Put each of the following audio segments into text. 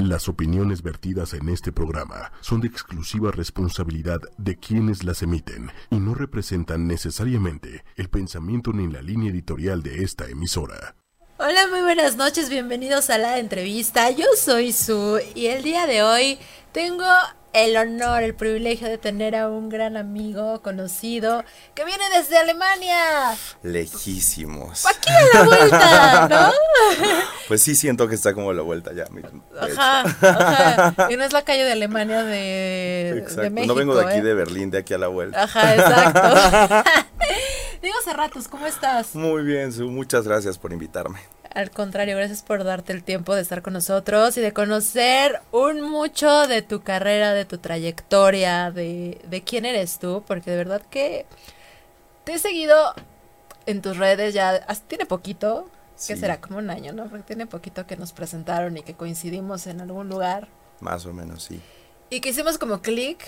Las opiniones vertidas en este programa son de exclusiva responsabilidad de quienes las emiten y no representan necesariamente el pensamiento ni la línea editorial de esta emisora. Hola, muy buenas noches, bienvenidos a la entrevista. Yo soy Su y el día de hoy tengo el honor, el privilegio de tener a un gran amigo conocido que viene desde Alemania. Lejísimos. Aquí a la vuelta, ¿no? Pues sí siento que está como a la vuelta ya. Ajá, ajá. Y no es la calle de Alemania de, Exacto. de México. no vengo de aquí ¿eh? de Berlín, de aquí a la vuelta. Ajá, exacto. Digo Cerratos, ¿cómo estás? Muy bien, Su. Muchas gracias por invitarme. Al contrario, gracias por darte el tiempo de estar con nosotros y de conocer un mucho de tu carrera, de tu trayectoria, de, de quién eres tú, porque de verdad que te he seguido en tus redes ya, tiene poquito, que Sí. será como un año, ¿no? Porque tiene poquito que nos presentaron y que coincidimos en algún lugar Más o menos, sí. y que hicimos como clic,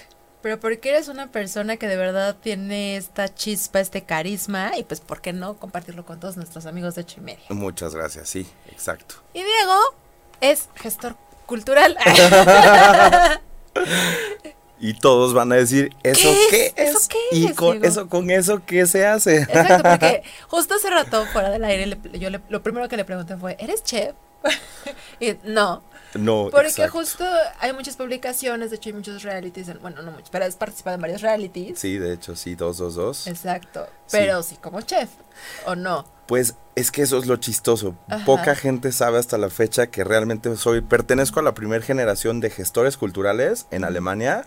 pero porque eres una persona que de verdad tiene esta chispa, este carisma y pues, ¿por qué no compartirlo con todos nuestros amigos de Chimeria? Muchas gracias, sí, exacto. Y Diego es gestor cultural. Y todos van a decir, ¿eso ¿Qué qué, es? es? ¿Eso qué y es, con Diego? eso, con eso, ¿qué se hace? Exacto, porque justo hace rato, fuera del aire, le- yo le- lo primero que le pregunté fue, ¿eres chef? y no, No, porque exacto. justo hay muchas publicaciones, de hecho hay muchos realities, en- bueno, no muchos, pero has participado en varios realities. Sí, de hecho, sí, dos, dos, dos. Exacto, pero sí. como chef, ¿o no? Pues es que eso es lo chistoso. Ajá. Poca gente sabe hasta la fecha que realmente soy, pertenezco a la primera generación de gestores culturales en Alemania.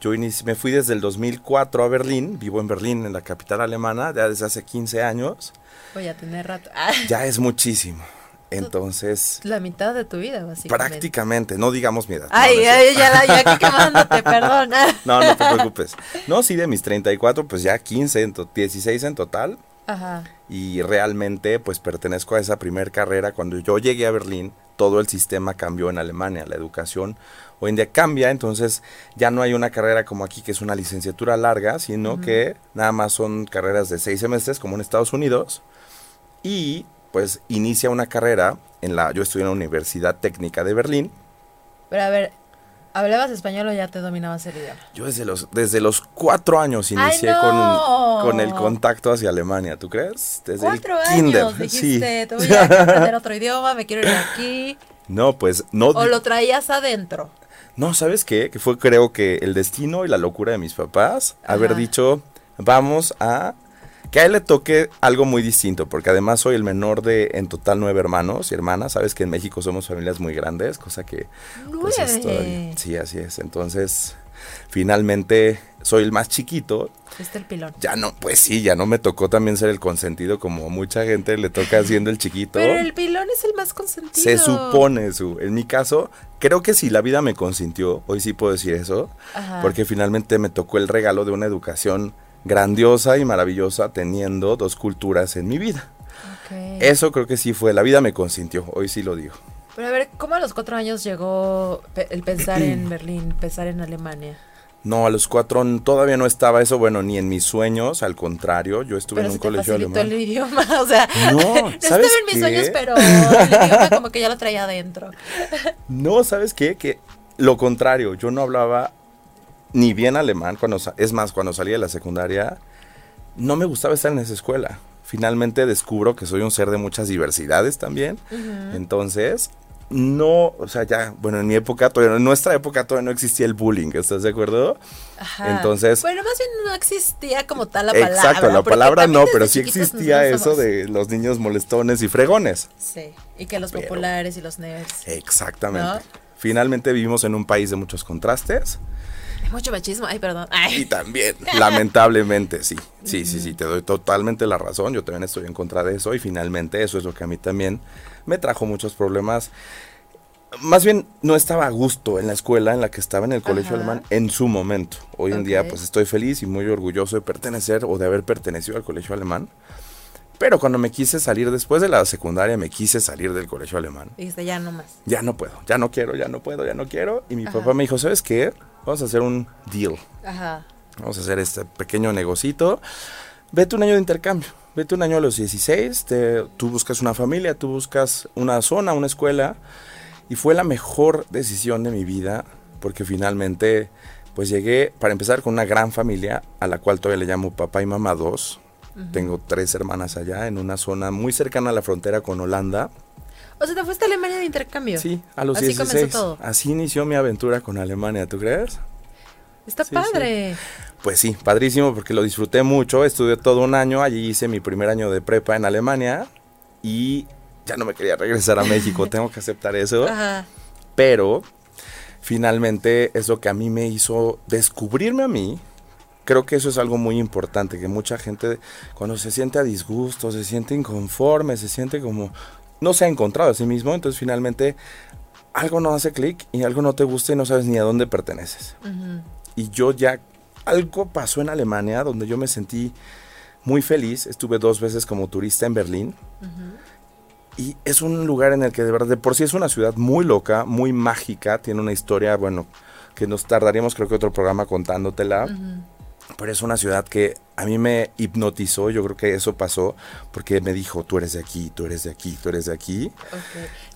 Yo inici- me fui desde el 2004 a Berlín, vivo en Berlín, en la capital alemana, ya desde hace 15 años. Voy a tener rato. Ah, Ya es muchísimo. Entonces, la mitad de tu vida, básicamente. prácticamente, no digamos mi edad. no, Ay, no es ay, ya, la- ya aquí quemándote, perdona. No, no te preocupes. No, sí, de mis 34, pues ya 15, en to- 16 en total. Ajá. y realmente pues pertenezco a esa primer carrera. Cuando yo llegué a Berlín, todo el sistema cambió en Alemania, la educación hoy en día cambia, entonces ya no hay una carrera como aquí que es una licenciatura larga, sino que nada más son carreras de seis semestres como en Estados Unidos y pues inicia una carrera en la, yo estudié en la Universidad Técnica de Berlín, Pero a ver, ¿hablabas español o ya te dominabas el idioma? yo desde los, desde los cuatro años inicié con, con el contacto hacia Alemania, ¿tú crees? Desde Cuatro el años, kinder, dijiste, sí. te voy a aprender otro idioma, me quiero ir aquí. No, pues no. ¿O lo traías adentro? No, ¿sabes qué? Que fue creo que el destino y la locura de mis papás haber dicho, vamos a... Que a él le toque algo muy distinto, porque además soy el menor de en total nueve hermanos y hermanas. Sabes que en México somos familias muy grandes, cosa que... pues, es todavía- sí, así es. Entonces, finalmente soy el más chiquito. Este el pilón. Ya no, pues sí, ya no me tocó también ser el consentido como mucha gente le toca siendo el chiquito. Pero el pilón es el más consentido. Se supone, su. En mi caso, creo que si la vida me consintió, hoy sí puedo decir eso, Ajá. porque finalmente me tocó el regalo de una educación grandiosa y maravillosa teniendo dos culturas en mi vida. Eso creo que sí fue, la vida me consintió, hoy sí lo digo. Pero a ver, ¿cómo a los cuatro años llegó el pensar en Berlín, pensar en Alemania? No, a los cuatro todavía no estaba eso, bueno, ni en mis sueños, al contrario, yo estuve Pero en un te colegio alemán. el idioma, o sea, No, no estaba ¿sabes en mis qué? sueños, pero el idioma como que ya lo traía adentro. No, ¿sabes qué? Que lo contrario, yo no hablaba ni bien alemán, cuando es más, cuando salí de la secundaria, no me gustaba estar en esa escuela. Finalmente descubro que soy un ser de muchas diversidades también. Entonces, no, o sea, ya, bueno, en mi época, todavía, en nuestra época todavía no existía el bullying, ¿estás de acuerdo? Ajá. Entonces- Bueno, más bien no existía como tal la palabra. Exacto, la palabra no, pero sí existía eso de los niños molestones y fregones. Sí, y que los Pero- populares y los nerds. Exactamente. ¿No? Finalmente vivimos en un país de muchos contrastes. Mucho machismo. Ay, perdón. Ay. Y también, lamentablemente, sí. Sí, sí, sí, te doy totalmente la razón. Yo también estoy en contra de eso y finalmente eso es lo que a mí también me trajo muchos problemas. Más bien, no estaba a gusto en la escuela en la que estaba en el colegio Ajá. alemán en su momento. Hoy en día, pues estoy feliz y muy orgulloso de pertenecer o de haber pertenecido al colegio alemán. Pero cuando me quise salir después de la secundaria, me quise salir del colegio alemán. Dijiste, ya no más. Ya no puedo, ya no quiero, ya no puedo, ya no quiero. Y mi Ajá. papá me dijo, ¿sabes qué? Vamos a hacer un deal. Ajá. Vamos a hacer este pequeño negocito. Vete un año de intercambio. Vete un año a los 16. te- tú buscas una familia, tú buscas una zona, una escuela. Y fue la mejor decisión de mi vida porque finalmente pues llegué, para empezar, con una gran familia a la cual todavía le llamo papá y mamá dos. Tengo tres hermanas allá en una zona muy cercana a la frontera con Holanda. O sea, te fuiste a Alemania de intercambio. Sí, a los Así 16. comenzó todo. Así inició mi aventura con Alemania, ¿tú crees? Está Sí, padre. Pues sí, padrísimo porque lo disfruté mucho. Estudié todo un año, allí hice mi primer año de prepa en Alemania y ya no me quería regresar a México, tengo que aceptar eso. Ajá. Pero finalmente es lo que a mí me hizo descubrirme a mí. Creo que eso es algo muy importante, que mucha gente cuando se siente a disgusto, se siente inconforme, se siente como no se ha encontrado a sí mismo, entonces finalmente algo no hace clic y algo no te gusta y no sabes ni a dónde perteneces. Y yo ya, algo pasó en Alemania donde yo me sentí muy feliz. Estuve dos veces como turista en Berlín. Y es un lugar en el que de verdad, de por sí es una ciudad muy loca, muy mágica. Tiene una historia, bueno, que nos tardaríamos creo que otro programa contándotela. Pero es una ciudad que a mí me hipnotizó, yo creo que eso pasó, porque me dijo, tú eres de aquí, tú eres de aquí, tú eres de aquí.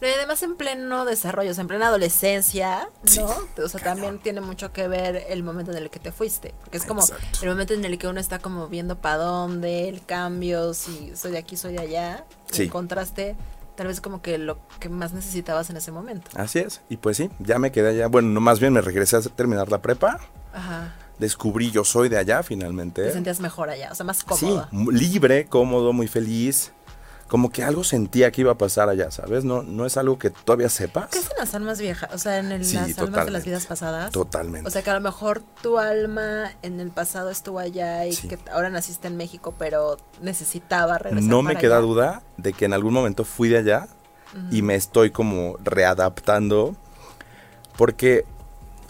No, y además en pleno desarrollo, o sea, en plena adolescencia, ¿no? o sea, también tiene mucho que ver el momento en el que te fuiste. Porque es como Exacto. el momento en el que uno está como viendo para dónde, el cambio, si soy de aquí, soy de allá. Sí. El contraste, tal vez como que lo que más necesitabas en ese momento. Así es. Y pues sí, ya me quedé allá. Bueno, no, más bien me regresé a terminar la prepa. Ajá. Descubrí yo soy de allá finalmente. Te sentías mejor allá, o sea, más Sí, cómoda. mu- libre, cómodo, muy feliz. Como que algo sentía que iba a pasar allá, ¿sabes? No, no es algo que todavía sepas. ¿Qué es en las almas viejas? O sea, en el- Sí, las almas de las vidas pasadas. Totalmente. O sea, que a lo mejor tu alma en el pasado estuvo allá y Sí. que ahora naciste en México, pero necesitaba regresar. no me para queda allá. duda de que en algún momento fui de allá y me estoy como readaptando porque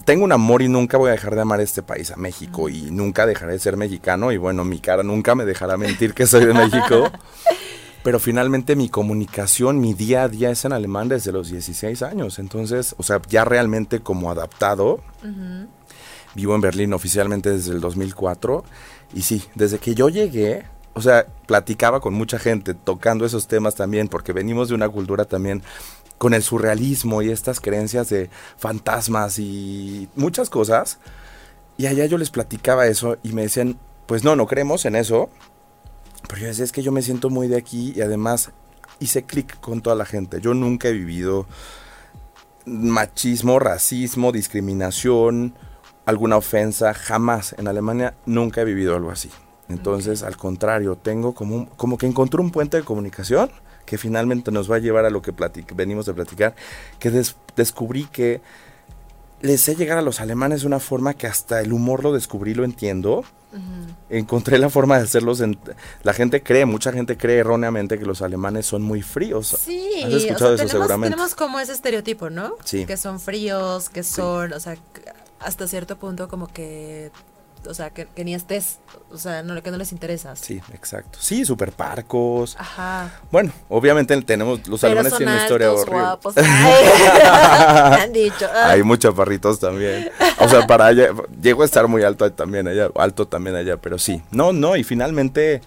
tengo un amor y nunca voy a dejar de amar este país, a México, y nunca dejaré de ser mexicano y bueno, mi cara nunca me dejará mentir que soy de México. Pero finalmente mi comunicación, mi día a día es en alemán desde los 16 años. Entonces, o sea, ya realmente como adaptado. Vivo en Berlín oficialmente desde el 2004 y sí, desde que yo llegué, o sea, platicaba con mucha gente tocando esos temas también porque venimos de una cultura también con el surrealismo y estas creencias de fantasmas y muchas cosas. Y allá yo les platicaba eso y me decían, pues no, no creemos en eso. Pero yo decía, es que yo me siento muy de aquí y además hice clic con toda la gente. Yo nunca he vivido machismo, racismo, discriminación, alguna ofensa, jamás. En Alemania nunca he vivido algo así. Entonces, al contrario, tengo como, un- como que encontré un puente de comunicación que finalmente nos va a llevar a lo que venimos de platicar, que des- descubrí que les sé llegar a los alemanes de una forma que hasta el humor lo descubrí, lo entiendo. Encontré la forma de hacerlos. en- la gente cree, mucha gente cree erróneamente que los alemanes son muy fríos. Sí, ¿Has o escuchado sea, eso tenemos, seguramente? tenemos como ese estereotipo, ¿no? Sí. Que son fríos, que son, o sea, hasta cierto punto como que, o sea, que, que ni estés, o sea, no, que no les interesas. Sí, exacto. Sí, super parcos. Ajá. Bueno, obviamente tenemos, los Pero alemanes son tienen una historia altos, horrible. guapos. Ay, han dicho. Hay muchos chaparritos también. O sea, para allá, llego a estar muy alto también allá, alto también allá, pero sí. No, no, y finalmente,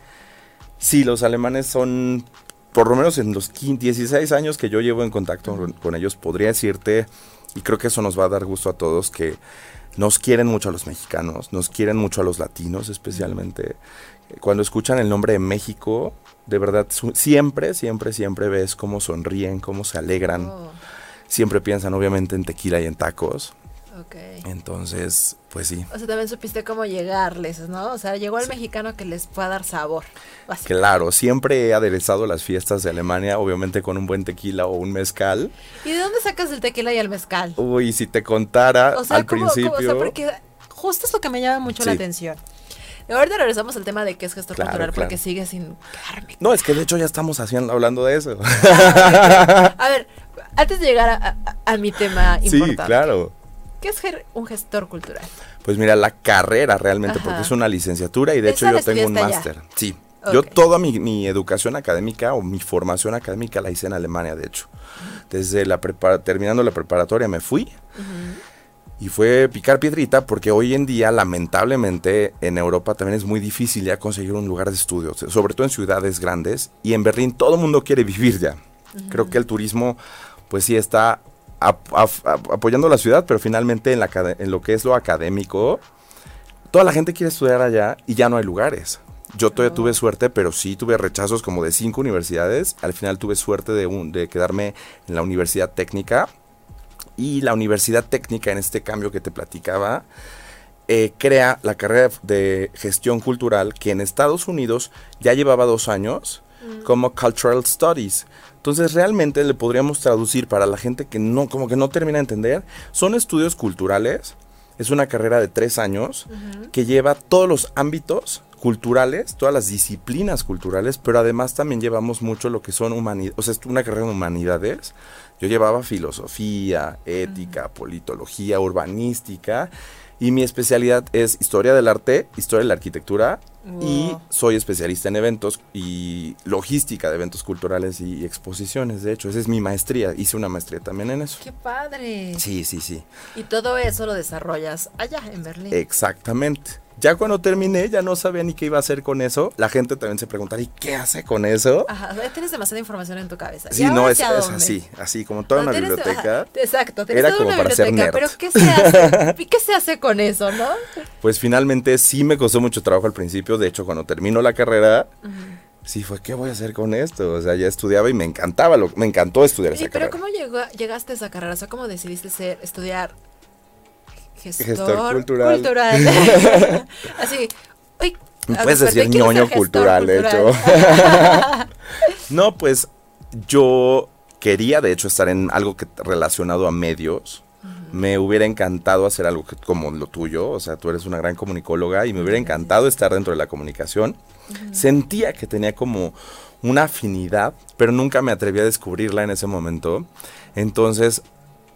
sí, los alemanes son, por lo menos en los 15, 16 años que yo llevo en contacto con, con ellos, podría decirte, y creo que eso nos va a dar gusto a todos, que nos quieren mucho a los mexicanos, nos quieren mucho a los latinos especialmente. Cuando escuchan el nombre de México, de verdad, siempre, siempre, siempre ves cómo sonríen, cómo se alegran. Oh, Siempre piensan obviamente en tequila y en tacos. Ok. Entonces, pues sí. O sea, también supiste cómo llegarles, ¿no? O sea, llegó el mexicano que les pueda dar sabor. Claro, siempre he aderezado las fiestas de Alemania, obviamente con un buen tequila o un mezcal. ¿Y de dónde sacas el tequila y el mezcal? Uy, si te contara O sea, al ¿cómo- cómo? principio. o sea, porque justo es lo que me llama mucho la Sí. atención. Ahorita regresamos al tema de qué es gestor Claro, cultural, porque sigue sin quedarme. No, es que de hecho ya estamos haciendo, hablando de eso. A ver, antes de llegar a, a- a mi tema sí, importante. claro. ¿Qué es un gestor cultural? Pues mira, la carrera realmente, Ajá. porque es una licenciatura y de hecho ¿Esa la yo tengo un máster. Sí. Yo toda mi, mi educación académica o mi formación académica la hice en Alemania, de hecho. Desde la prepara- terminando la preparatoria me fui y fue picar piedrita porque hoy en día lamentablemente en Europa también es muy difícil ya conseguir un lugar de estudio, sobre todo en ciudades grandes y en Berlín todo el mundo quiere vivir ya. Creo que el turismo pues sí está apoyando la ciudad, pero finalmente en, la, en lo que es lo académico, toda la gente quiere estudiar allá y ya no hay lugares. Yo todavía tuve suerte, pero sí tuve rechazos como de cinco universidades. Al final tuve suerte de, de quedarme en la Universidad Técnica. Y la Universidad Técnica, en este cambio que te platicaba, eh, crea la carrera de gestión cultural que en Estados Unidos ya llevaba dos años mm. como Cultural Studies. Entonces realmente le podríamos traducir para la gente que no, como que no termina de entender, son estudios culturales, es una carrera de tres años que lleva todos los ámbitos culturales, todas las disciplinas culturales, pero además también llevamos mucho lo que son humanidades, o sea, es una carrera de humanidades. Yo llevaba filosofía, ética, politología, urbanística y mi especialidad es historia del arte, historia de la arquitectura y soy especialista en eventos y logística de eventos culturales y exposiciones. De hecho, esa es mi maestría. Hice una maestría también en eso. ¡Qué padre! Sí, sí, sí. Y todo eso lo desarrollas allá en Berlín. Exactamente. Ya cuando terminé, ya no sabía ni qué iba a hacer con eso. La gente también se preguntaba, ¿y qué hace con eso? Ajá, tienes demasiada información en tu cabeza. Sí, no, es, así, así, como toda una biblioteca. exacto, era como para ser nerd. Pero ¿qué se hace? ¿qué se hace con eso, no? Pues finalmente sí me costó mucho trabajo al principio. De hecho, cuando terminó la carrera, sí fue, ¿qué voy a hacer con esto? O sea, ya estudiaba y me encantaba, lo, me encantó estudiar esa pero carrera. Pero ¿cómo llegaste a esa carrera? O sea, ¿cómo decidiste ser, estudiar gestor, cultural. Así, uy, Puedes decir ñoño cultural, de hecho. no, pues yo quería, de hecho, estar en algo que relacionado a medios. Me hubiera encantado hacer algo como lo tuyo, o sea, tú eres una gran comunicóloga y me hubiera encantado estar dentro de la comunicación. Sentía que tenía como una afinidad, pero nunca me atreví a descubrirla en ese momento. Entonces,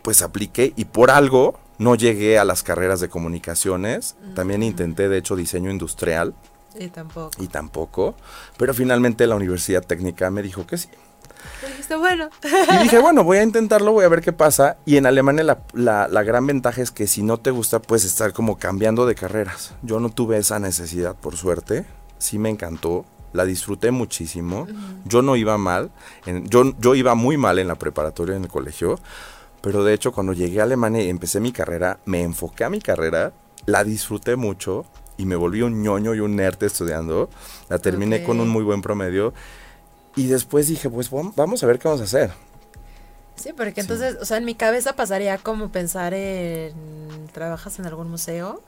pues apliqué y por algo no llegué a las carreras de comunicaciones. También intenté, de hecho, diseño industrial. Y tampoco. Y tampoco. Pero finalmente la Universidad Técnica me dijo que sí. dijiste, bueno. Y dije, bueno, voy a intentarlo, voy a ver qué pasa. Y en Alemania la, gran ventaja es que si no te gusta, puedes estar como cambiando de carreras. Yo no tuve esa necesidad, por suerte. Sí me encantó. La disfruté muchísimo. Yo no iba mal. yo, yo iba muy mal en la preparatoria en el colegio pero de hecho, cuando llegué a Alemania y empecé mi carrera, me enfoqué a mi carrera, la disfruté mucho y me volví un ñoño y un nerd estudiando. La terminé con un muy buen promedio. Y después dije, pues vamos a ver qué vamos a hacer. Sí, porque entonces, o sea, en mi cabeza pasaría como pensar en, ¿trabajas en algún museo?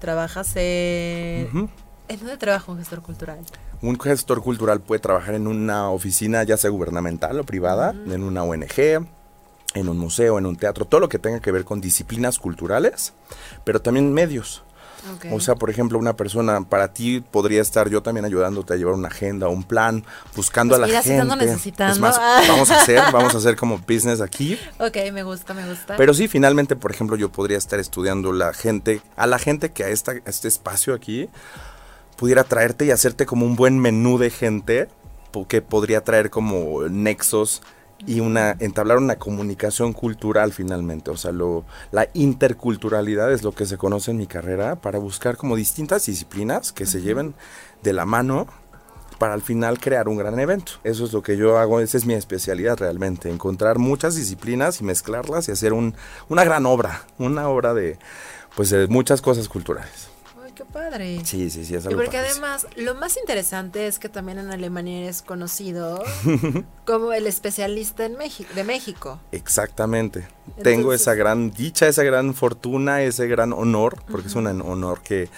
¿Trabajas en... ¿En dónde trabaja un gestor cultural? Un gestor cultural puede trabajar en una oficina, ya sea gubernamental o privada, en una ONG, en un museo, en un teatro, todo lo que tenga que ver con disciplinas culturales, pero también medios. O sea, por ejemplo, una persona para ti podría estar yo también ayudándote a llevar una agenda, un plan, buscando pues a la gente. necesitando. Es más, vamos a hacer, vamos a hacer como business aquí. Ok, me gusta, me gusta. Pero sí, finalmente, por ejemplo, yo podría estar estudiando la gente, a la gente que a, esta, a este espacio aquí pudiera traerte y hacerte como un buen menú de gente que podría traer como nexos y una entablar una comunicación cultural finalmente, o sea, lo, la interculturalidad es lo que se conoce en mi carrera para buscar como distintas disciplinas que se lleven de la mano para al final crear un gran evento. Eso es lo que yo hago, esa es mi especialidad realmente, encontrar muchas disciplinas y mezclarlas y hacer un, una gran obra, una obra de pues de muchas cosas culturales padre. Sí, sí, sí, es algo Y porque además, lo más interesante es que también en Alemania eres conocido como el especialista en México, de México. Exactamente. Tengo esa gran dicha, esa gran fortuna, ese gran honor, porque es un honor que,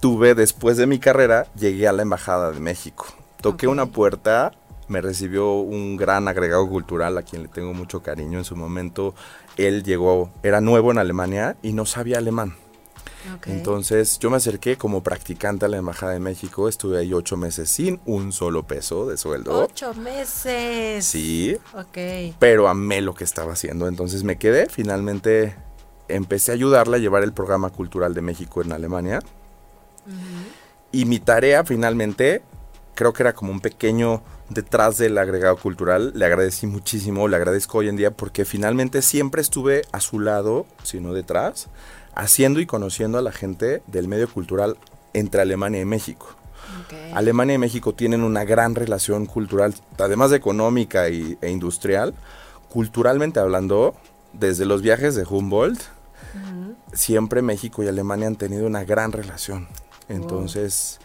tuve después de mi carrera, llegué a la Embajada de México. Toqué una puerta me recibió un gran agregado cultural a quien le tengo mucho cariño. En su momento, él llegó, era nuevo en Alemania y no sabía alemán. Entonces yo me acerqué como practicante a la Embajada de México, estuve ahí ocho meses sin un solo peso de sueldo. Ocho meses. Sí. Ok. Pero amé lo que estaba haciendo, entonces me quedé, finalmente empecé a ayudarla a llevar el programa cultural de México en Alemania. Y mi tarea finalmente, creo que era como un pequeño detrás del agregado cultural. Le agradecí muchísimo, le agradezco hoy en día porque finalmente siempre estuve a su lado, sino detrás haciendo y conociendo a la gente del medio cultural entre Alemania y México. Alemania y México tienen una gran relación cultural, además de económica e industrial, culturalmente hablando, desde los viajes de Humboldt, siempre México y Alemania han tenido una gran relación. Entonces,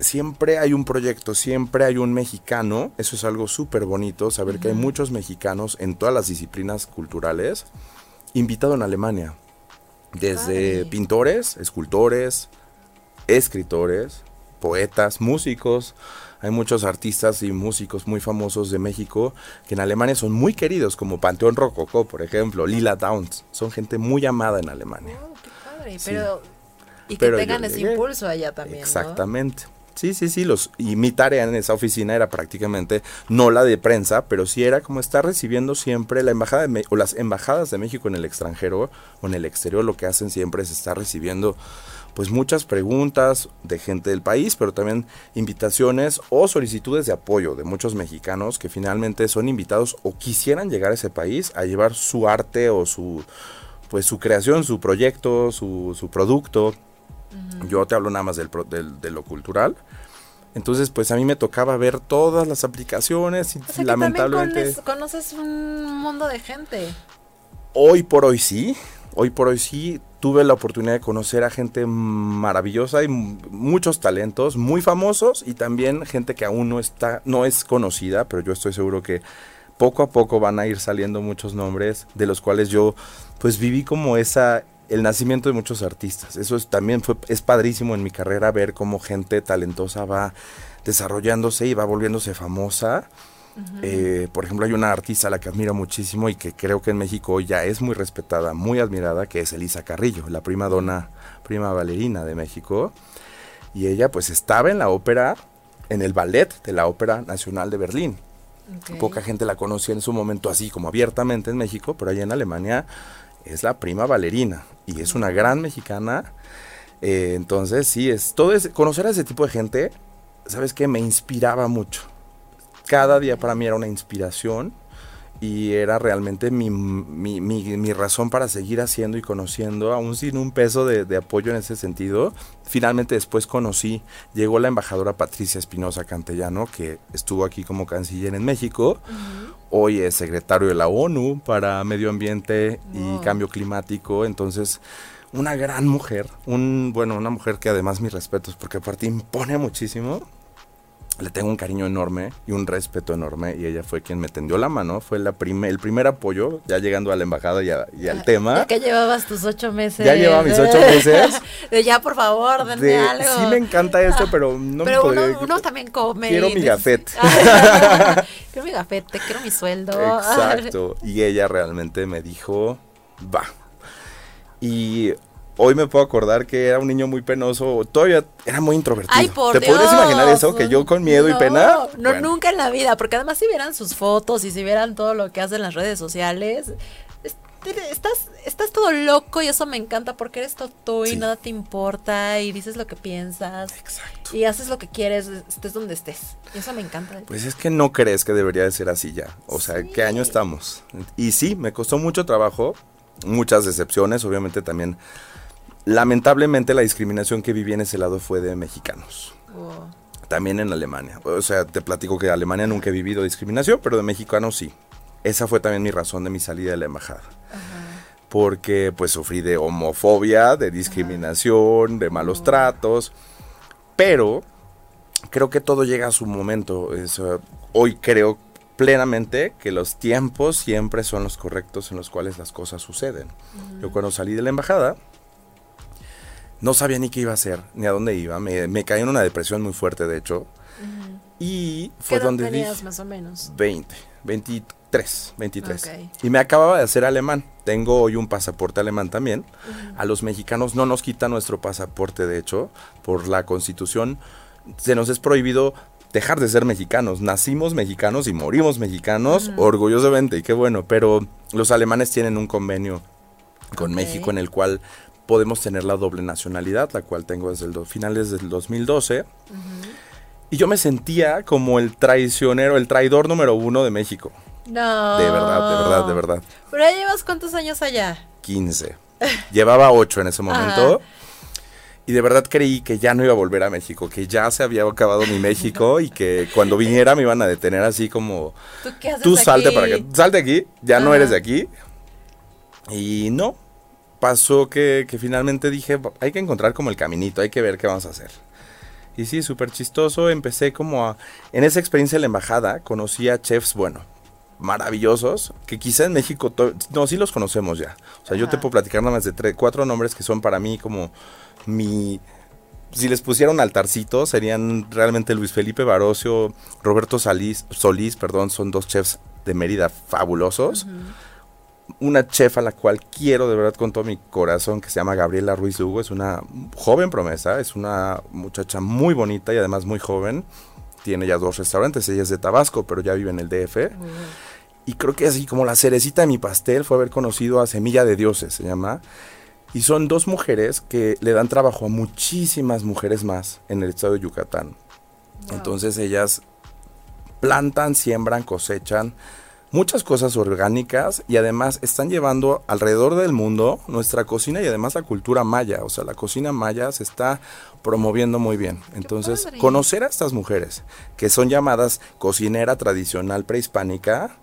siempre hay un proyecto, siempre hay un mexicano, eso es algo súper bonito, saber que hay muchos mexicanos en todas las disciplinas culturales invitados en Alemania. Desde pintores, escultores, escritores, poetas, músicos. Hay muchos artistas y músicos muy famosos de México que en Alemania son muy queridos, como Panteón Rococó, por ejemplo, Lila Downs. Son gente muy amada en Alemania. Oh, qué padre. Sí. Pero, y que Pero tengan ese impulso allá también, ¿no? Sí, sí, sí, los, y mi tarea en esa oficina era prácticamente no la de prensa, pero sí era como estar recibiendo siempre la embajada de o las embajadas de México en el extranjero o en el exterior lo que hacen siempre es estar recibiendo pues muchas preguntas de gente del país, pero también invitaciones o solicitudes de apoyo de muchos mexicanos que finalmente son invitados o quisieran llegar a ese país a llevar su arte o su pues su creación, su proyecto, su, su producto. Yo te hablo nada más del, del- de lo cultural. Entonces, pues a mí me tocaba ver todas las aplicaciones y O sea, que lamentablemente conoces, un mundo de gente. hoy por hoy sí, hoy por hoy sí tuve la oportunidad de conocer a gente maravillosa y muchos talentos muy famosos y también gente que aún no está no es conocida, pero yo estoy seguro que poco a poco van a ir saliendo muchos nombres de los cuales yo pues viví como esa el nacimiento de muchos artistas. Eso es, también fue es padrísimo en mi carrera ver cómo gente talentosa va desarrollándose y va volviéndose famosa. Eh, por ejemplo, hay una artista a la que admiro muchísimo y que creo que en México ya es muy respetada, muy admirada, que es Elisa Carrillo, la prima dona, prima bailarina de México. Y ella pues estaba en la ópera, en el ballet de la Ópera Nacional de Berlín. Poca gente la conocía en su momento así como abiertamente en México, pero allá en Alemania es la prima bailarina y es una gran mexicana. Eh, entonces sí, es todo ese, conocer a ese tipo de gente, ¿sabes qué? Me inspiraba mucho. Cada día para mí era una inspiración y era realmente mi, mi, mi- mi razón para seguir haciendo y conociendo, aún sin un peso de, de apoyo en ese sentido. Finalmente después conocí, llegó la embajadora Patricia Espinosa Cantellano, que estuvo aquí como canciller en México. Hoy es secretario de la ONU para Medio Ambiente y. Cambio Climático. Entonces, una gran mujer, un, bueno, una mujer que además mis respetos, porque aparte impone muchísimo. Le tengo un cariño enorme y un respeto enorme y ella fue quien me tendió la mano, fue la prime- el primer apoyo, ya llegando a la embajada y, a- y al tema. Ya que llevabas tus ocho meses. Ya llevaba mis ocho meses. De ya, por favor, denme de- algo. sí me encanta esto, pero no Pero me uno, podría... uno también come. Quiero mi neces- gafet. quiero mi gafete, quiero mi sueldo. Exacto. Y ella realmente me dijo, va. Y hoy me puedo acordar que era un niño muy penoso. Todavía era muy introvertido. Ay, por ¿Te Dios. podrías imaginar eso? Que yo con miedo y pena. No, Bueno, nunca en la vida, porque además si vieran sus fotos y si vieran todo lo que hace en las redes sociales, es- estás, estás todo loco y eso me encanta porque eres todo tú y Sí. nada te importa y dices lo que piensas Exacto. y haces lo que quieres, estés donde estés. Y eso me encanta. Pues es que no crees que debería de ser así ya. O sea, ¿qué año estamos? Y sí, me costó mucho trabajo, muchas decepciones, obviamente también. Lamentablemente la discriminación que viví en ese lado fue de mexicanos. Wow. También en Alemania. O sea, te platico que en Alemania nunca he vivido discriminación, pero de mexicanos sí. Esa fue también mi razón de mi salida de la embajada. Porque pues sufrí de homofobia, de discriminación, de malos tratos. Pero creo que todo llega a su momento. Es, eh, hoy creo plenamente que los tiempos siempre son los correctos en los cuales las cosas suceden. Yo cuando salí de la embajada, no sabía ni qué iba a hacer, ni a dónde iba. Me, me caí en una depresión muy fuerte, de hecho. Y ¿Qué fue edad donde tenías dije... más o menos? 20, 23, 23. Ok. Y me acababa de hacer alemán. Tengo hoy un pasaporte alemán también. A los mexicanos no nos quita nuestro pasaporte, de hecho, por la constitución. Se nos es prohibido dejar de ser mexicanos. Nacimos mexicanos y morimos mexicanos, orgullosamente, y qué bueno. Pero los alemanes tienen un convenio con. México en el cual podemos tener la doble nacionalidad, la cual tengo desde do- finales del 2012. Y yo me sentía como el traicionero, el traidor número uno de México. No. De verdad, de verdad, de verdad. ¿Pero ya llevas cuántos años allá? 15. Llevaba 8 en ese momento. Y de verdad creí que ya no iba a volver a México, que ya se había acabado mi México y que cuando viniera me iban a detener así como, ¿Tú qué haces tú salte aquí? para que, salte aquí, ya no Ajá. eres de aquí. Y no, pasó que, que finalmente dije, hay que encontrar como el caminito, hay que ver qué vamos a hacer. Y sí, súper chistoso, empecé como a, en esa experiencia en la embajada, conocí a chefs, bueno, maravillosos, que quizá en México, no, sí los conocemos ya. O sea, yo te Ajá. puedo platicar nada más de tres, cuatro nombres que son para mí como mi... Si les pusiera un altarcito, serían realmente Luis Felipe Barocio, Roberto Salís, Solís, perdón, son dos chefs de Mérida fabulosos. Una chef a la cual quiero de verdad con todo mi corazón, que se llama Gabriela Ruiz Lugo, es una joven promesa, es una muchacha muy bonita y además muy joven. Tiene ya dos restaurantes, ella es de Tabasco, pero ya vive en el DF. Y creo que así como la cerecita de mi pastel fue haber conocido a Semilla de Dioses, se llama. Y son dos mujeres que le dan trabajo a muchísimas mujeres más en el estado de Yucatán. Entonces ellas plantan, siembran, cosechan muchas cosas orgánicas y además están llevando alrededor del mundo nuestra cocina y además la cultura maya. O sea, la cocina maya se está promoviendo muy bien. Entonces, conocer a estas mujeres que son llamadas cocinera tradicional prehispánica,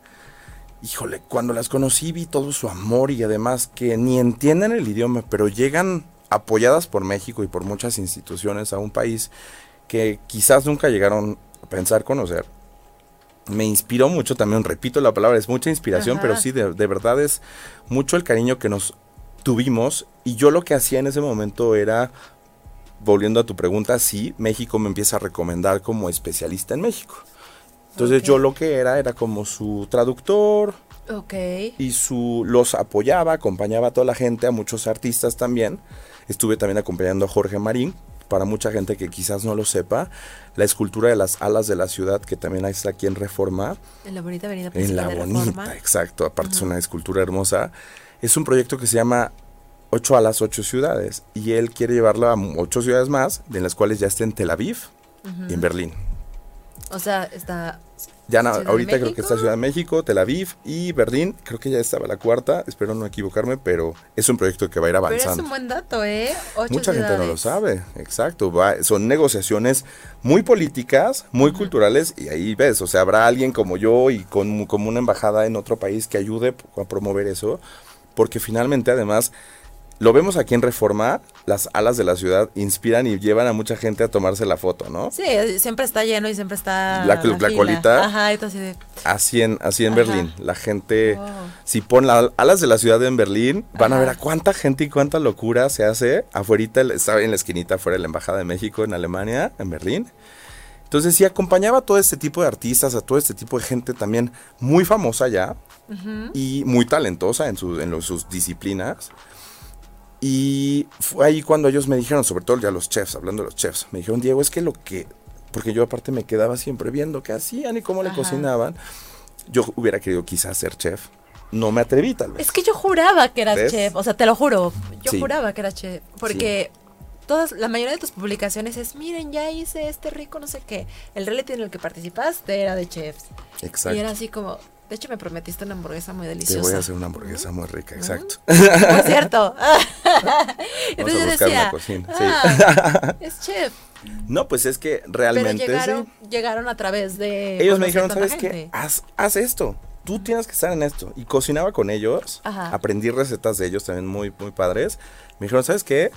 híjole, cuando las conocí vi todo su amor y además que ni entienden el idioma, pero llegan apoyadas por México y por muchas instituciones a un país que quizás nunca llegaron a pensar conocer. Me inspiró mucho también, repito la palabra, es mucha inspiración, Ajá. pero sí, de, de verdad es mucho el cariño que nos tuvimos y yo lo que hacía en ese momento era, volviendo a tu pregunta, sí, México me empieza a recomendar como especialista en México. Entonces yo lo que era era como su traductor Ok. y su los apoyaba, acompañaba a toda la gente, a muchos artistas también. Estuve también acompañando a Jorge Marín, para mucha gente que quizás no lo sepa, la escultura de las alas de la ciudad que también está aquí en Reforma, En la bonita avenida en la de bonita, Reforma. exacto, aparte es una escultura hermosa. Es un proyecto que se llama Ocho alas, ocho ciudades y él quiere llevarlo a ocho ciudades más, de las cuales ya está en Tel Aviv y en Berlín. O sea, está... Ya ahorita creo que está Ciudad de México, Tel Aviv y Berlín. Creo que ya estaba la cuarta, espero no equivocarme, pero es un proyecto que va a ir Pero avanzando. es un buen dato, ¿eh? Ocho Mucha gente no lo sabe, exacto. Va, son negociaciones muy políticas, muy culturales y ahí ves, o sea, habrá alguien como yo y con, como una embajada en otro país que ayude a promover eso, porque finalmente además lo vemos aquí en Reforma, las alas de la ciudad inspiran y llevan a mucha gente a tomarse la foto, ¿no? Sí, siempre está lleno y siempre está... La la fila. colita. Ajá, y todo así de... Así en, así en Ajá. Berlín. La gente, Wow. si ponen las alas de la ciudad en Berlín, van a ver a cuánta gente y cuánta locura se hace afuera, estaba en la esquinita afuera de la Embajada de México en Alemania, en Berlín. Entonces sí, acompañaba a todo este tipo de artistas, a todo este tipo de gente también muy famosa ya y muy talentosa en, sus en los- sus disciplinas. Y fue ahí cuando ellos me dijeron, sobre todo ya los chefs, hablando de los chefs, me dijeron, Diego, es que lo que, porque yo aparte me quedaba siempre viendo qué hacían y cómo le cocinaban, yo hubiera querido quizás ser chef. No me atreví tal vez. Es que yo juraba que eras ¿Ves? chef, o sea, te lo juro, yo Sí. juraba que eras chef, porque todas, la mayoría de tus publicaciones es, miren, ya hice este rico no sé qué, el reality en el que participaste era de chefs, Exacto. y era así como, de hecho me prometiste una hamburguesa muy Te deliciosa. voy a hacer una hamburguesa muy rica, exacto. Por cierto. Entonces Vamos a yo buscar decía, una cocina, sí. "Ah, es chef, No, pues es que pero realmente llegaron, sí. llegaron a través de... Ellos me dijeron, ¿sabes qué? gente". Haz, haz esto. Tú tienes que estar en esto. Y cocinaba con ellos. Ajá. Aprendí recetas de ellos también muy, muy padres. Me dijeron, ¿sabes qué?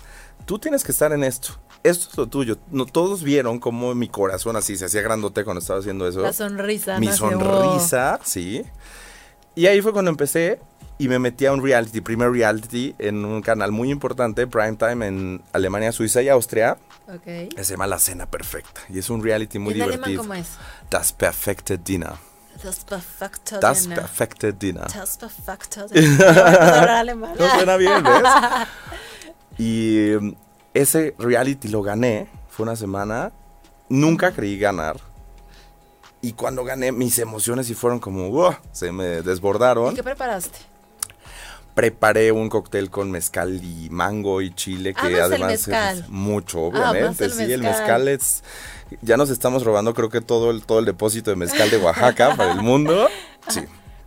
Tú tienes que estar en esto. Esto es lo tuyo. No, todos vieron cómo mi corazón así se hacía grandote cuando estaba haciendo eso. La sonrisa. mi sonrisa, sí. Y ahí fue cuando empecé y me metí a un reality, primer reality en un canal muy importante, Primetime en Alemania, Suiza y Austria. Ok. que Se llama La Cena Perfecta. Y es un reality muy ¿Y en alemán divertido. cómo es? Das perfekte Dinner. Das perfecto Das dinner. perfekte Dinner. Das dinner. No suena bien, ¿ves? Y ese reality lo gané. Fue una semana. Nunca creí ganar. Y cuando gané, mis emociones sí fueron como, ¡wow! se me ¿Y desbordaron. qué preparaste? Preparé un cóctel con mezcal y mango y chile, que Amas el además mezcal. es mucho, Amas obviamente. el sí, el mezcal. mezcal es. Ya nos estamos robando, creo que todo el, todo el depósito de mezcal de Oaxaca para el mundo. Sí.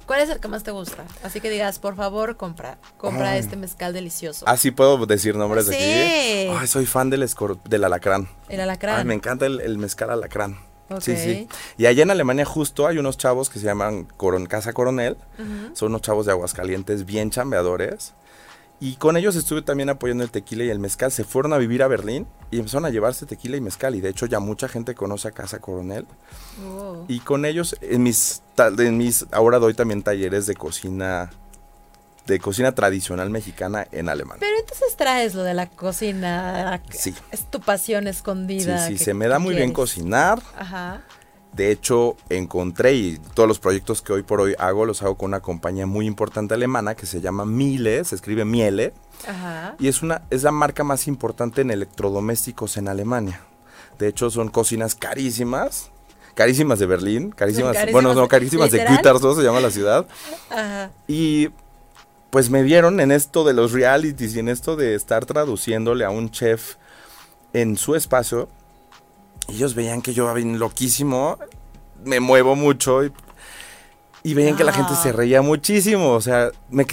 ¿Cuál es el que más te gusta? Así que digas, por favor, compra, compra Ay. este mezcal delicioso. Ah, sí puedo decir nombres de Sí. aquí. Ay, soy fan del, del alacrán. El alacrán. Ay, me encanta el, el mezcal alacrán. Ok. Sí, sí. Y allá en Alemania justo hay unos chavos que se llaman Coron Casa Coronel. Son unos chavos de Aguascalientes bien chambeadores. Y con ellos estuve también apoyando el tequila y el mezcal. Se fueron a vivir a Berlín y empezaron a llevarse tequila y mezcal. Y de hecho ya mucha gente conoce a Casa Coronel. Oh. Y con ellos, en mis, en mis, ahora doy también talleres de cocina, de cocina tradicional mexicana en alemán. Pero entonces traes lo de la cocina. Sí. Es tu pasión Sí, escondida. sí, que- se me da muy bien cocinar. Ajá. De hecho, encontré y todos los proyectos que hoy por hoy hago los hago con una compañía muy importante alemana que se llama Miele, se escribe Miele, Ajá. y es una es la marca más importante en electrodomésticos en Alemania. De hecho, son cocinas carísimas, carísimas de Berlín, carísimas, Carísimas bueno, no, de- carísimas de ¿literal? Gütersloh se llama la ciudad. Ajá. Y pues me vieron en esto de los realities y en esto de estar traduciéndole a un chef en su espacio. Ellos veían que yo bien loquísimo, me muevo mucho y, y veían que la gente Ah. se reía muchísimo. O sea, me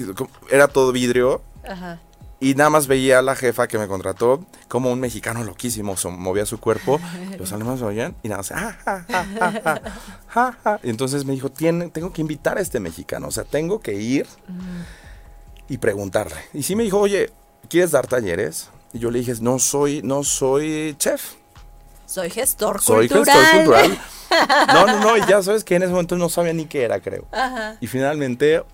era todo vidrio. Ajá. Y nada más veía a la jefa que me contrató como un mexicano loquísimo, so- movía su cuerpo, los alemanes lo oían y nada más, "Ah, ja, ja, ja". Y entonces me dijo, "Tiene- tengo que invitar a este mexicano, o sea, tengo que ir y preguntarle. Y sí me dijo, oye, ¿quieres dar talleres? Y yo le dije, no soy, no soy chef, Soy gestor soy cultural. gestor cultural. No, no, no, y ya sabes que en ese momento no sabía ni qué era, creo. Ajá. Y finalmente,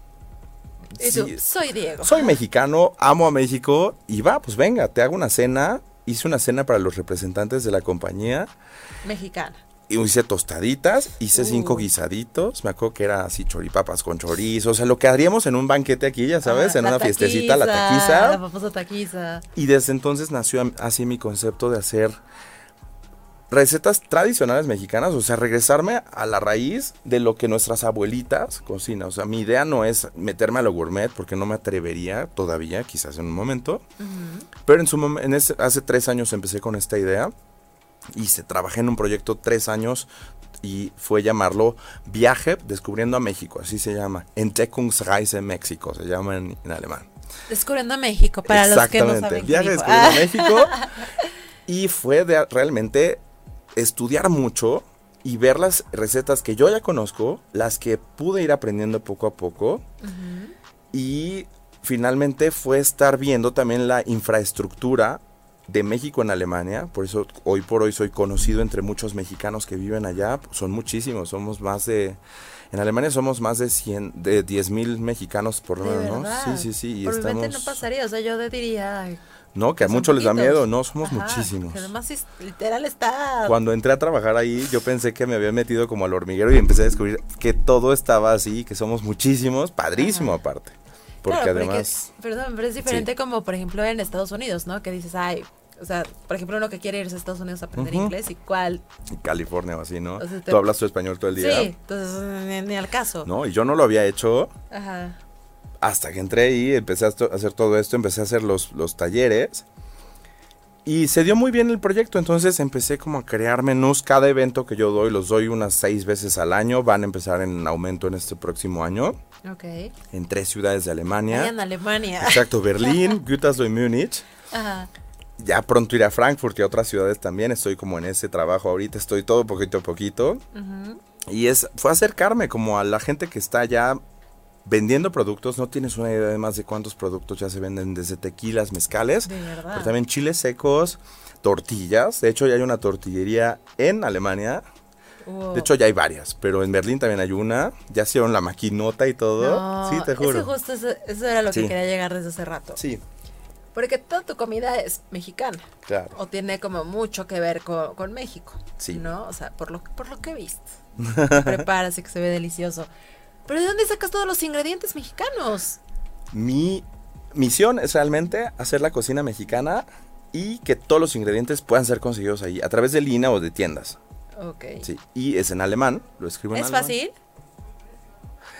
Y tú, sí, soy Diego. soy mexicano, amo a México y va, pues venga, te hago una cena. Hice una cena para los representantes de la compañía. Mexicana. Y hice tostaditas, hice cinco guisaditos. Me acuerdo que era así choripapas con chorizo. O sea, lo que haríamos en un banquete aquí, ya sabes, Ah, en una fiestecita, la taquiza. La famosa taquiza. Y desde entonces nació así mi concepto de hacer recetas tradicionales mexicanas, o sea, regresarme a la raíz de lo que nuestras abuelitas cocinan. O sea, mi idea no es meterme a lo gourmet porque no me atrevería todavía, quizás en un momento. Pero en su mom- en ese- hace tres años empecé con esta idea y se trabajé en un proyecto tres años y fue llamarlo Viaje Descubriendo a México, así se llama. Entdeckungsreise México, se llama en- en alemán. Descubriendo México, para los que no saben. Viaje descubriendo Ah. México. Y fue de realmente estudiar mucho y ver las recetas que yo ya conozco, las que pude ir aprendiendo poco a poco. Y finalmente fue estar viendo también la infraestructura de México en Alemania. Por eso hoy por hoy soy conocido entre muchos mexicanos que viven allá. Son muchísimos, somos más de... En Alemania somos más de 100, de 10 mil mexicanos por lo menos. Sí, sí, sí. Y estamos... no pasaría, o sea, yo diría. No, que a muchos les da miedo, no, somos Ajá, muchísimos. Que además es- literal está. Cuando entré a trabajar ahí, yo pensé que me había metido como al hormiguero y empecé a descubrir que todo estaba así, que somos muchísimos, padrísimo Ajá. aparte. Porque Claro, además, perdón, pero es diferente como, por ejemplo, en Estados Unidos, ¿no? Que dices, ay. O sea, por ejemplo, uno que quiere irse a Estados Unidos a aprender inglés y cuál. California o así, ¿no? O sea, te- Tú hablas tu español todo el día. Sí, entonces ni, ni al caso. No, y yo no lo había hecho Ajá. Hasta que entré y empecé a hacer todo esto, empecé a hacer los, los talleres. Y se dio muy bien el proyecto, entonces empecé como a crear menús. Cada evento que yo doy, los doy unas seis veces al año. Van a empezar en aumento en este próximo año, Ok. en tres ciudades de Alemania. Allá en Alemania. Exacto, Berlín, Gütersloh y Múnich. Ajá. Ya pronto iré a Frankfurt y a otras ciudades también. Estoy como en ese trabajo ahorita, estoy todo poquito a poquito. Ujú. Y es, fue acercarme como a la gente que está ya vendiendo productos. No tienes una idea además de cuántos productos ya se venden desde tequilas, mezcales, De verdad. pero también chiles secos, tortillas. De hecho, ya hay una tortillería en Alemania. Wow. De hecho, ya hay varias, pero en Berlín también hay una. Ya hicieron la maquinota y todo. No, sí, te juro. Ese justo eso, eso era lo que quería llegar desde hace rato. Sí, Porque toda tu comida es mexicana. claro. O tiene como mucho que ver con, con México. Sí. ¿No? O sea, por lo, por lo que he visto. Preparas y que se ve delicioso. Pero ¿de dónde sacas todos los ingredientes mexicanos? Mi misión es realmente hacer la cocina mexicana y que todos los ingredientes puedan ser conseguidos ahí, a través de línea o de tiendas. Ok. Sí. Y es en alemán, lo escribo en ¿Es alemán. fácil?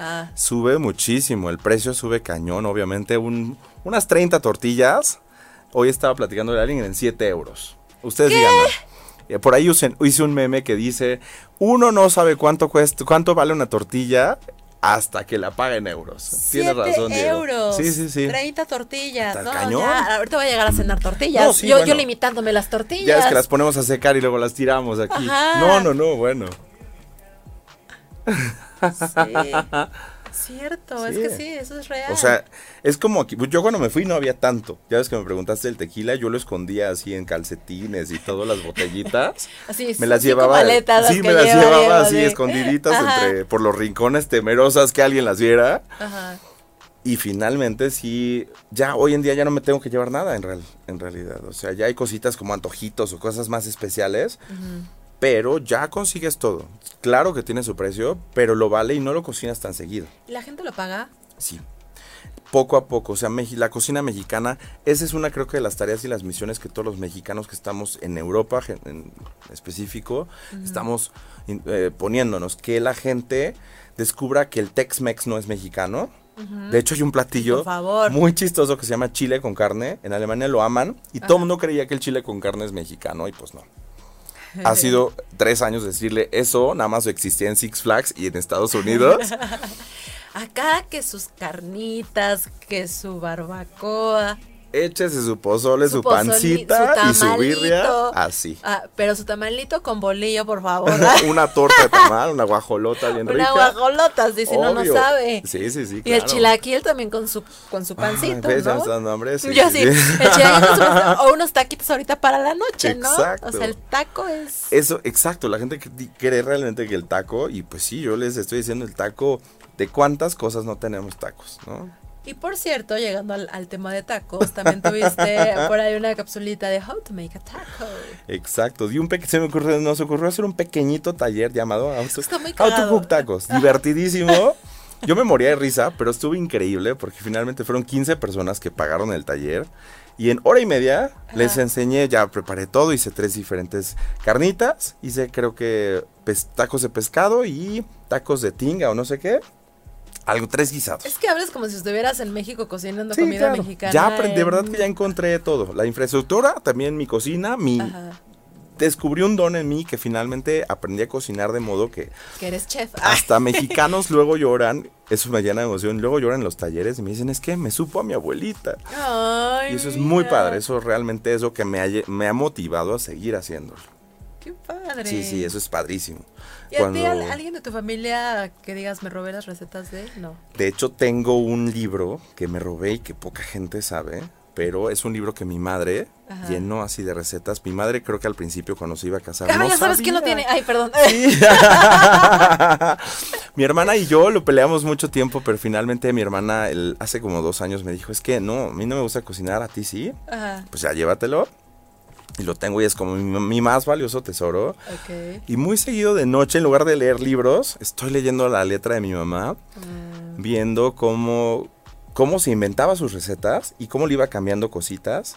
Ah, Sube muchísimo, el precio sube cañón, obviamente. Un, unas 30 tortillas. Hoy estaba platicando de alguien en 7 euros. Ustedes díganme. Eh, Por ahí hice un meme que dice, uno no sabe cuánto cuesta, cuánto vale una tortilla hasta que la paga en euros. Tienes razón, Diego. euros. Sí, sí, sí. 30 tortillas. No, cañón. ya, ahorita voy a llegar a cenar tortillas. No, sí, yo, bueno. yo limitándome las tortillas. Ya es que las ponemos a secar y luego las tiramos aquí. Ajá. No, no, no, bueno. Sí. Cierto, es que sí, eso es real. O sea, es como aquí. Yo cuando me fui no había tanto. Ya ves que me preguntaste del tequila, yo lo escondía así en calcetines y todas las botellitas. así, Me las llevaba. maletas sí, que me las lleva llevaba así sí. escondiditas Ajá. entre por los rincones temerosas que alguien las viera. Ajá. Y finalmente sí, ya hoy en día ya no me tengo que llevar nada en, real, en realidad. O sea, ya hay cositas como antojitos o cosas más especiales, pero ya consigues todo. Claro que tiene su precio, pero lo vale y no lo cocinas tan seguido. ¿Y la gente lo paga? Sí. Poco a poco, o sea, la cocina mexicana, esa es una creo que de las tareas y las misiones que todos los mexicanos que estamos en Europa en específico, estamos eh, poniéndonos, que la gente descubra que el Tex-Mex no es mexicano. De hecho hay un platillo muy chistoso que se llama chile con carne, en Alemania lo aman y todo el mundo creía que el chile con carne es mexicano y pues no. Ha sido tres años decirle eso, nada más existía en Six Flags y en Estados Unidos. Acá que sus carnitas, que su barbacoa. Échese su pozole, su, pozoli- pancita y su birria. Así. Ah, pero su tamalito con bolillo, por favor. una torta de tamal, una guajolota bien Una rica. guajolota, si no, no sabe. Sí, sí, sí. Y el chilaquil también con su, con su pancito, Ay, ya me ¿no? Sí, Yo sí, sí, el chilaquil con su pancito, o unos taquitos ahorita para la noche, ¿no? Exacto. O sea, el taco es... Eso, exacto. La gente cree realmente que el taco, y pues sí, yo les estoy diciendo el taco, de cuántas cosas no tenemos tacos, ¿no? Y por cierto, llegando al, al tema de tacos, también tuviste por ahí una capsulita de How to Make a Taco. Exacto. Di un se me ocurrió, nos ocurrió hacer un pequeñito taller llamado How to, How to. Cook Tacos. Divertidísimo. Yo me moría de risa, pero estuvo increíble porque finalmente fueron 15 personas que pagaron el taller. Y en hora y media les enseñé, ya preparé todo, hice tres diferentes carnitas, hice creo que tacos de pescado y tacos de tinga o no sé qué. Algo, tres guisados. Es que hablas como si estuvieras en México cocinando Sí, comida claro. mexicana. Ya aprendí, de verdad que ya encontré todo. La infraestructura, también mi cocina, mi... Ajá, Descubrí un don en mí que finalmente aprendí a cocinar de modo que que eres chef. Ah, hasta mexicanos luego lloran, eso me llena de emoción, luego lloran en los talleres y me dicen, es que me supo a mi abuelita. Ay, Y eso es muy padre, eso realmente es lo que me ha, lle- me ha motivado a seguir haciéndolo. Qué padre. Sí, sí, eso es padrísimo. ¿Y a ti, al- alguien de tu familia que digas, me robé las recetas de? No. De hecho, tengo un libro que me robé y que poca gente sabe, pero es un libro que mi madre Ajá. llenó así de recetas. Mi madre creo que al principio cuando se iba a casar... Ah, no ya sabes quién lo sabía. tiene. Ay, perdón. mi hermana y yo lo peleamos mucho tiempo, pero finalmente mi hermana el- hace como dos años me dijo, es que no, a mí no me gusta cocinar, a ti sí. Ajá, Pues ya llévatelo. Y lo tengo y es como mi, mi más valioso tesoro. ok. Y muy seguido de noche, en lugar de leer libros, estoy leyendo la letra de mi mamá, Mm, viendo cómo, cómo se inventaba sus recetas y cómo le iba cambiando cositas.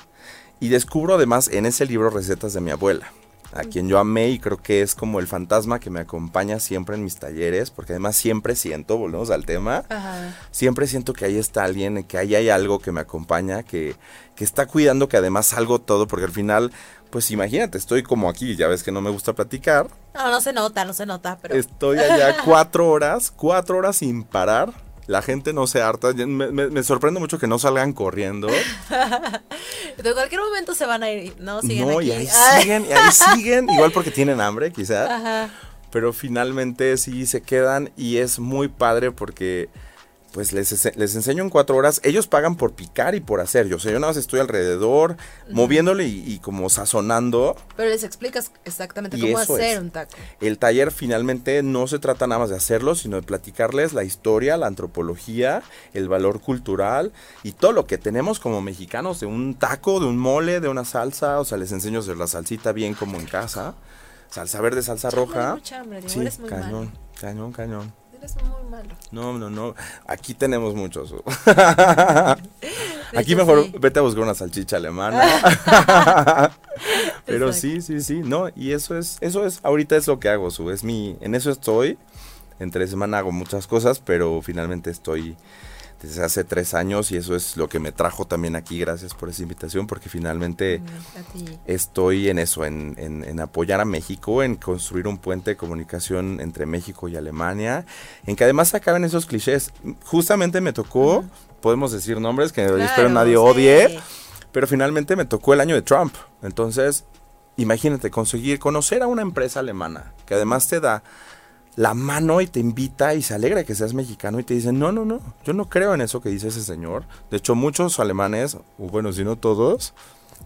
Y descubro además en ese libro recetas de mi abuela, a quien yo amé y creo que es como el fantasma que me acompaña siempre en mis talleres, porque además siempre siento, volvemos al tema, Ajá. siempre siento que ahí está alguien, que ahí hay algo que me acompaña, que, que está cuidando que además salgo todo, porque al final, pues imagínate, estoy como aquí, ya ves que no me gusta platicar, No, no se nota, no se nota, pero. estoy allá cuatro horas, cuatro horas sin parar. La gente no se harta. Me, me- me sorprende mucho que no salgan corriendo. De cualquier momento se van a ir, ¿no? Siguen no, aquí. y ahí Ay. siguen, y ahí siguen. Igual porque tienen hambre, quizás. Ajá. Pero finalmente sí se quedan y es muy padre porque pues les, les enseño en cuatro horas. Ellos pagan por picar y por hacer. Yo, o sea, yo nada más estoy alrededor, moviéndole y, y como sazonando. Pero les explicas exactamente Y cómo hacer es. un taco. El taller finalmente no se trata nada más de hacerlo, sino de platicarles la historia, la antropología, el valor cultural y todo lo que tenemos como mexicanos de un taco, de un mole, de una salsa. O sea, les enseño a hacer la salsita bien como en casa. Salsa verde, salsa roja. mucha hambre, Sí, muy cañón, cañón, cañón. Eres muy malo. No, no, no. Aquí tenemos muchos. Aquí mejor sí. vete a buscar una salchicha alemana. Pero Exacto. sí, sí, sí, no, y eso es, eso es, ahorita es lo que hago, su, es mi, en eso estoy. Entre semana hago muchas cosas, pero finalmente estoy desde hace tres años y eso es lo que me trajo también aquí. Gracias por esa invitación porque finalmente estoy en eso, en, en- en apoyar a México, en construir un puente de comunicación entre México y Alemania, en que además acaben esos clichés. Justamente me tocó, podemos decir nombres que espero nadie sí. odie, pero finalmente me tocó el año de Trump. Entonces, imagínate, conseguir conocer a una empresa alemana que además te da la mano y te invita y se alegra que seas mexicano y te dicen, no, no, no, yo no creo en eso que dice ese señor. De hecho, muchos alemanes, o bueno, si no todos,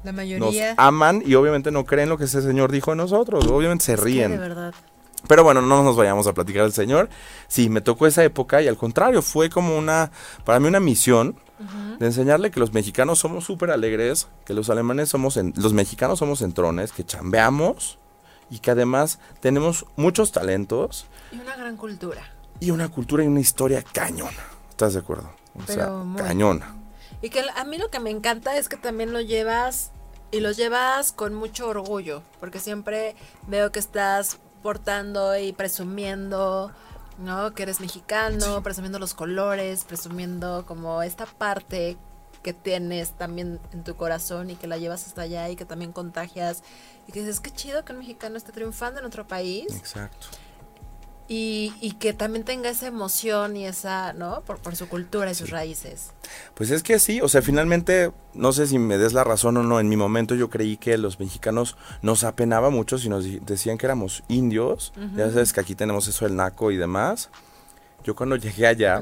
La nos mayoría. aman y obviamente no creen lo que ese señor dijo de nosotros, obviamente se ríen. de verdad. Pero bueno, no nos vayamos a platicar del señor. Sí, me tocó esa época y al contrario, fue como una, para mí una misión de enseñarle que los mexicanos somos súper alegres, que los alemanes somos, en- los mexicanos somos entrones, que chambeamos y que además tenemos muchos talentos Y una gran cultura. y una cultura y una historia cañona. ¿Estás de acuerdo? O Pero sea, muy. cañona. Y que a mí lo que me encanta es que también lo llevas y lo llevas con mucho orgullo, porque siempre veo que estás portando y presumiendo, ¿no? Que eres mexicano, presumiendo los colores, presumiendo como esta parte que tienes también en tu corazón y que la llevas hasta allá y que también contagias y que dices, qué chido que un mexicano esté triunfando en otro país Exacto. y, y que también tenga esa emoción y esa, ¿no? Por, por su cultura y sus raíces. Pues es que sí, o sea, finalmente, no sé si me des la razón o no, en mi momento yo creí que los mexicanos nos apenaba mucho si nos decían que éramos indios, ya sabes que aquí tenemos eso del naco y demás. Yo cuando llegué allá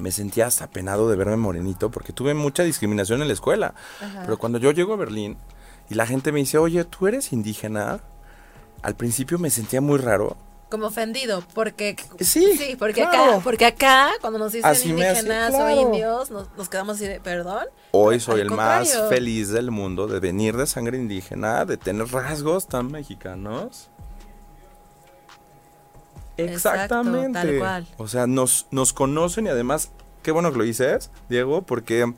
me sentía hasta apenado de verme morenito porque tuve mucha discriminación en la escuela. Ajá. Pero cuando yo llego a Berlín y la gente me dice, oye, ¿tú eres indígena? Al principio me sentía muy raro. Como ofendido, porque Sí, porque claro. acá, porque acá cuando nos dicen Así me hace- indígenas claro. o indios, nos, nos quedamos así de perdón. Hoy soy el más contrario. feliz del mundo de venir de sangre indígena, de tener rasgos tan mexicanos. Exacto, Exactamente. tal cual. O sea, nos, nos conocen y además, qué bueno que lo dices, Diego, porque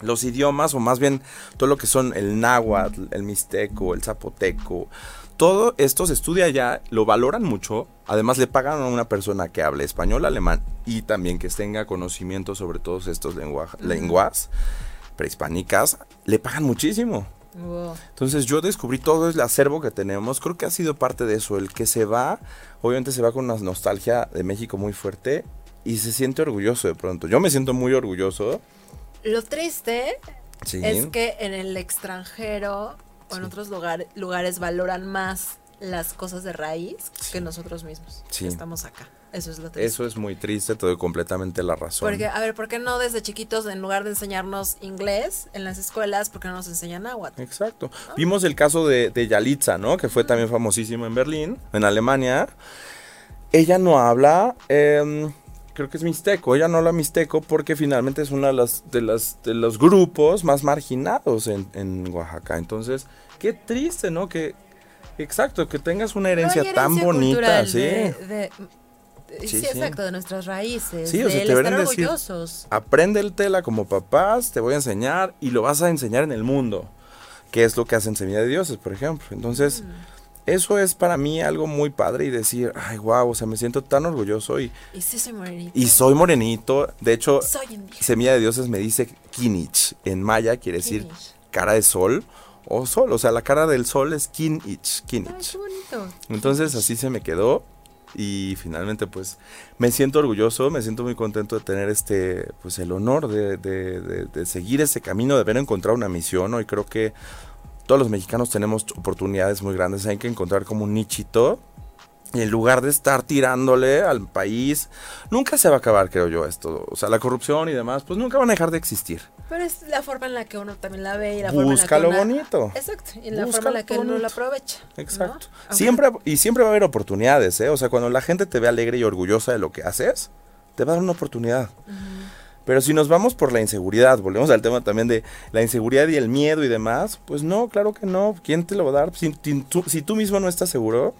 los idiomas, o más bien todo lo que son el náhuatl, el mixteco, el zapoteco, todo esto se estudia allá, lo valoran mucho. Además, le pagan a una persona que hable español, alemán y también que tenga conocimiento sobre todos estos lengua- lenguas prehispánicas, le pagan muchísimo. Wow. Entonces yo descubrí todo el acervo que tenemos, creo que ha sido parte de eso, el que se va, obviamente se va con una nostalgia de México muy fuerte y se siente orgulloso de pronto. Yo me siento muy orgulloso. Lo triste Sí. es que en el extranjero o en otros lugar- lugares valoran más las cosas de raíz que nosotros mismos. Sí. Que estamos acá. Eso es lo triste. Eso es muy triste, te doy completamente la razón. Porque, a ver, ¿por qué no desde chiquitos, en lugar de enseñarnos inglés en las escuelas, por qué no nos enseñan náhuatl? Exacto. Vimos el caso de, de Yalitza, ¿no? Que fue también famosísimo en Berlín, en Alemania. Ella no habla, em, creo que es mixteco, ella no habla mixteco porque finalmente es uno de, las, de, las, de los grupos más marginados en, en Oaxaca. Entonces, qué triste, ¿no? Que, exacto, que tengas una herencia, tan bonita, sí. de- Sí, sí, exacto, de nuestras raíces. Sí, o sea, te estar decir- orgullosos. Apréndetela como papás, te voy a enseñar y lo vas a enseñar en el mundo, que es lo que hacen Semilla de Dioses, por ejemplo. Entonces, eso es para mí algo muy padre y decir, ay, wow, o sea, me siento tan orgulloso y, Y sí soy morenito. y soy morenito. De hecho. Semilla de Dioses me dice Kinich. En maya quiere decir Kinich. cara de sol o sol, o sea, la cara del sol es Kinich, Ay, Kinich. qué bonito. Entonces así se me quedó y finalmente pues me siento orgulloso, me siento muy contento de tener este pues el honor de, de- de- seguir ese camino, de haber encontrado una misión. Hoy creo que todos los mexicanos tenemos oportunidades muy grandes, hay que encontrar como un nichito. En lugar de estar tirándole al país, nunca se va a acabar, creo yo, esto. O sea, la corrupción y demás, pues nunca van a dejar de existir. Pero es la forma en la que uno también la ve y la forma en la Busca que lo una- bonito. Exacto, y la Busca forma en la lo que uno bonito. la aprovecha. ¿no? Exacto. Aunque- Siempre, y siempre va a haber oportunidades, ¿eh? O sea, cuando la gente te ve alegre y orgullosa de lo que haces, te va a dar una oportunidad. Pero si nos vamos por la inseguridad, volvemos al tema también de la inseguridad y el miedo y demás, pues no, claro que no. ¿Quién te lo va a dar? Si, si tú, si tú mismo no estás seguro,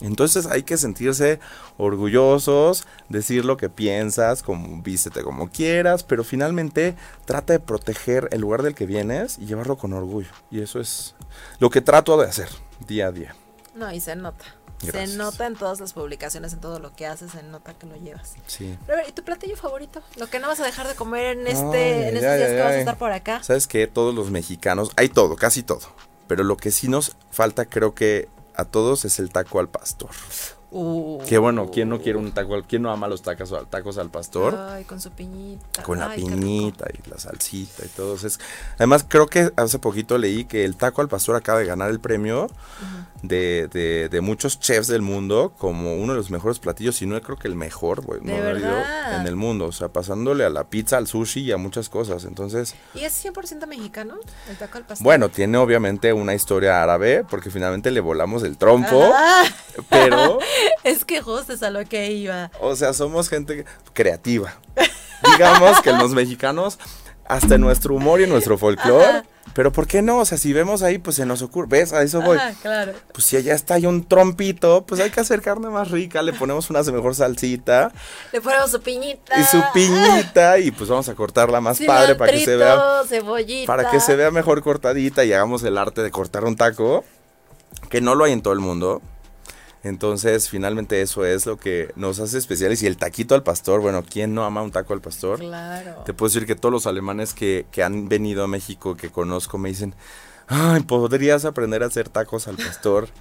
entonces hay que sentirse orgullosos, decir lo que piensas, como vístete como quieras, pero finalmente trata de proteger el lugar del que vienes y llevarlo con orgullo. Y eso es lo que trato de hacer día a día. No, y se nota. Gracias. Se nota en todas las publicaciones, en todo lo que haces, se nota que lo llevas. Sí. Pero a ver, ¿y tu platillo favorito? Lo que no vas a dejar de comer en este, Ay, en estos ay, días ay, que vas a estar por acá. ¿Sabes qué? Todos los mexicanos, hay todo, casi todo. Pero lo que sí nos falta, creo que a todos, es el taco al pastor. Uh. Que bueno, ¿quién no quiere un taco? ¿Quién no ama los tacos, al- tacos al pastor? Ay, con su piñita. Con la Ay, qué piñita y la salsita y todo. Es, además, creo que hace poquito leí que el taco al pastor acaba de ganar el premio de, de- de muchos chefs del mundo como uno de los mejores platillos, si no creo que el mejor, güey, ¿De no en el mundo. O sea, pasándole a la pizza, al sushi y a muchas cosas. Entonces, ¿Y es 100% mexicano el taco al pastor? bueno, tiene obviamente una historia árabe porque finalmente le volamos el trompo, Ah, pero, es que justo es a lo que iba. o sea, somos gente creativa. Digamos que los mexicanos, hasta en nuestro humor y en nuestro folclore, pero ¿por qué no? O sea, si vemos ahí, pues se nos ocurre, ¿ves? A eso voy. Ajá, claro. Pues si allá está ahí un trompito, pues hay que hacer carne más rica, le ponemos una mejor salsita Le ponemos su piñita. y su piñita y pues vamos a cortarla más padre para que se vea cebollita. para que se vea mejor cortadita y hagamos el arte de cortar un taco, que no lo hay en todo el mundo. Entonces, finalmente eso es lo que nos hace especiales. Y el taquito al pastor, bueno, ¿quién no ama un taco al pastor? Claro. Te puedo decir que todos los alemanes que, que han venido a México, que conozco, me dicen, ay, ¿podrías aprender a hacer tacos al pastor?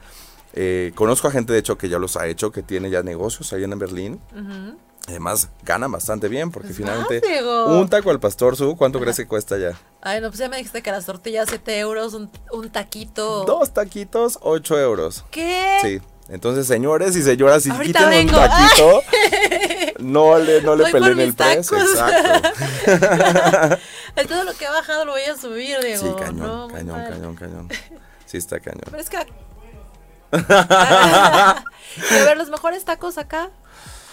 Eh, conozco a gente, de hecho, que ya los ha hecho, que tiene ya negocios ahí en Berlín. Ujú. Además, ganan bastante bien, porque Pues finalmente Diego. un taco al pastor, Su, ¿cuánto crees que cuesta ya? Ay, no, pues ya me dijiste que las tortillas 7 euros, un, un taquito. Dos taquitos, 8 euros. ¿Qué? Sí. Entonces, señores y señoras, si Ahorita quitan vengo. un taquito, no le, no le peleen el precio. Exacto. Todo lo que ha bajado lo voy a subir, Diego. Sí, cañón, No, cañón, cañón, cañón. Sí, está cañón. Pero es que... a ver, los mejores tacos acá.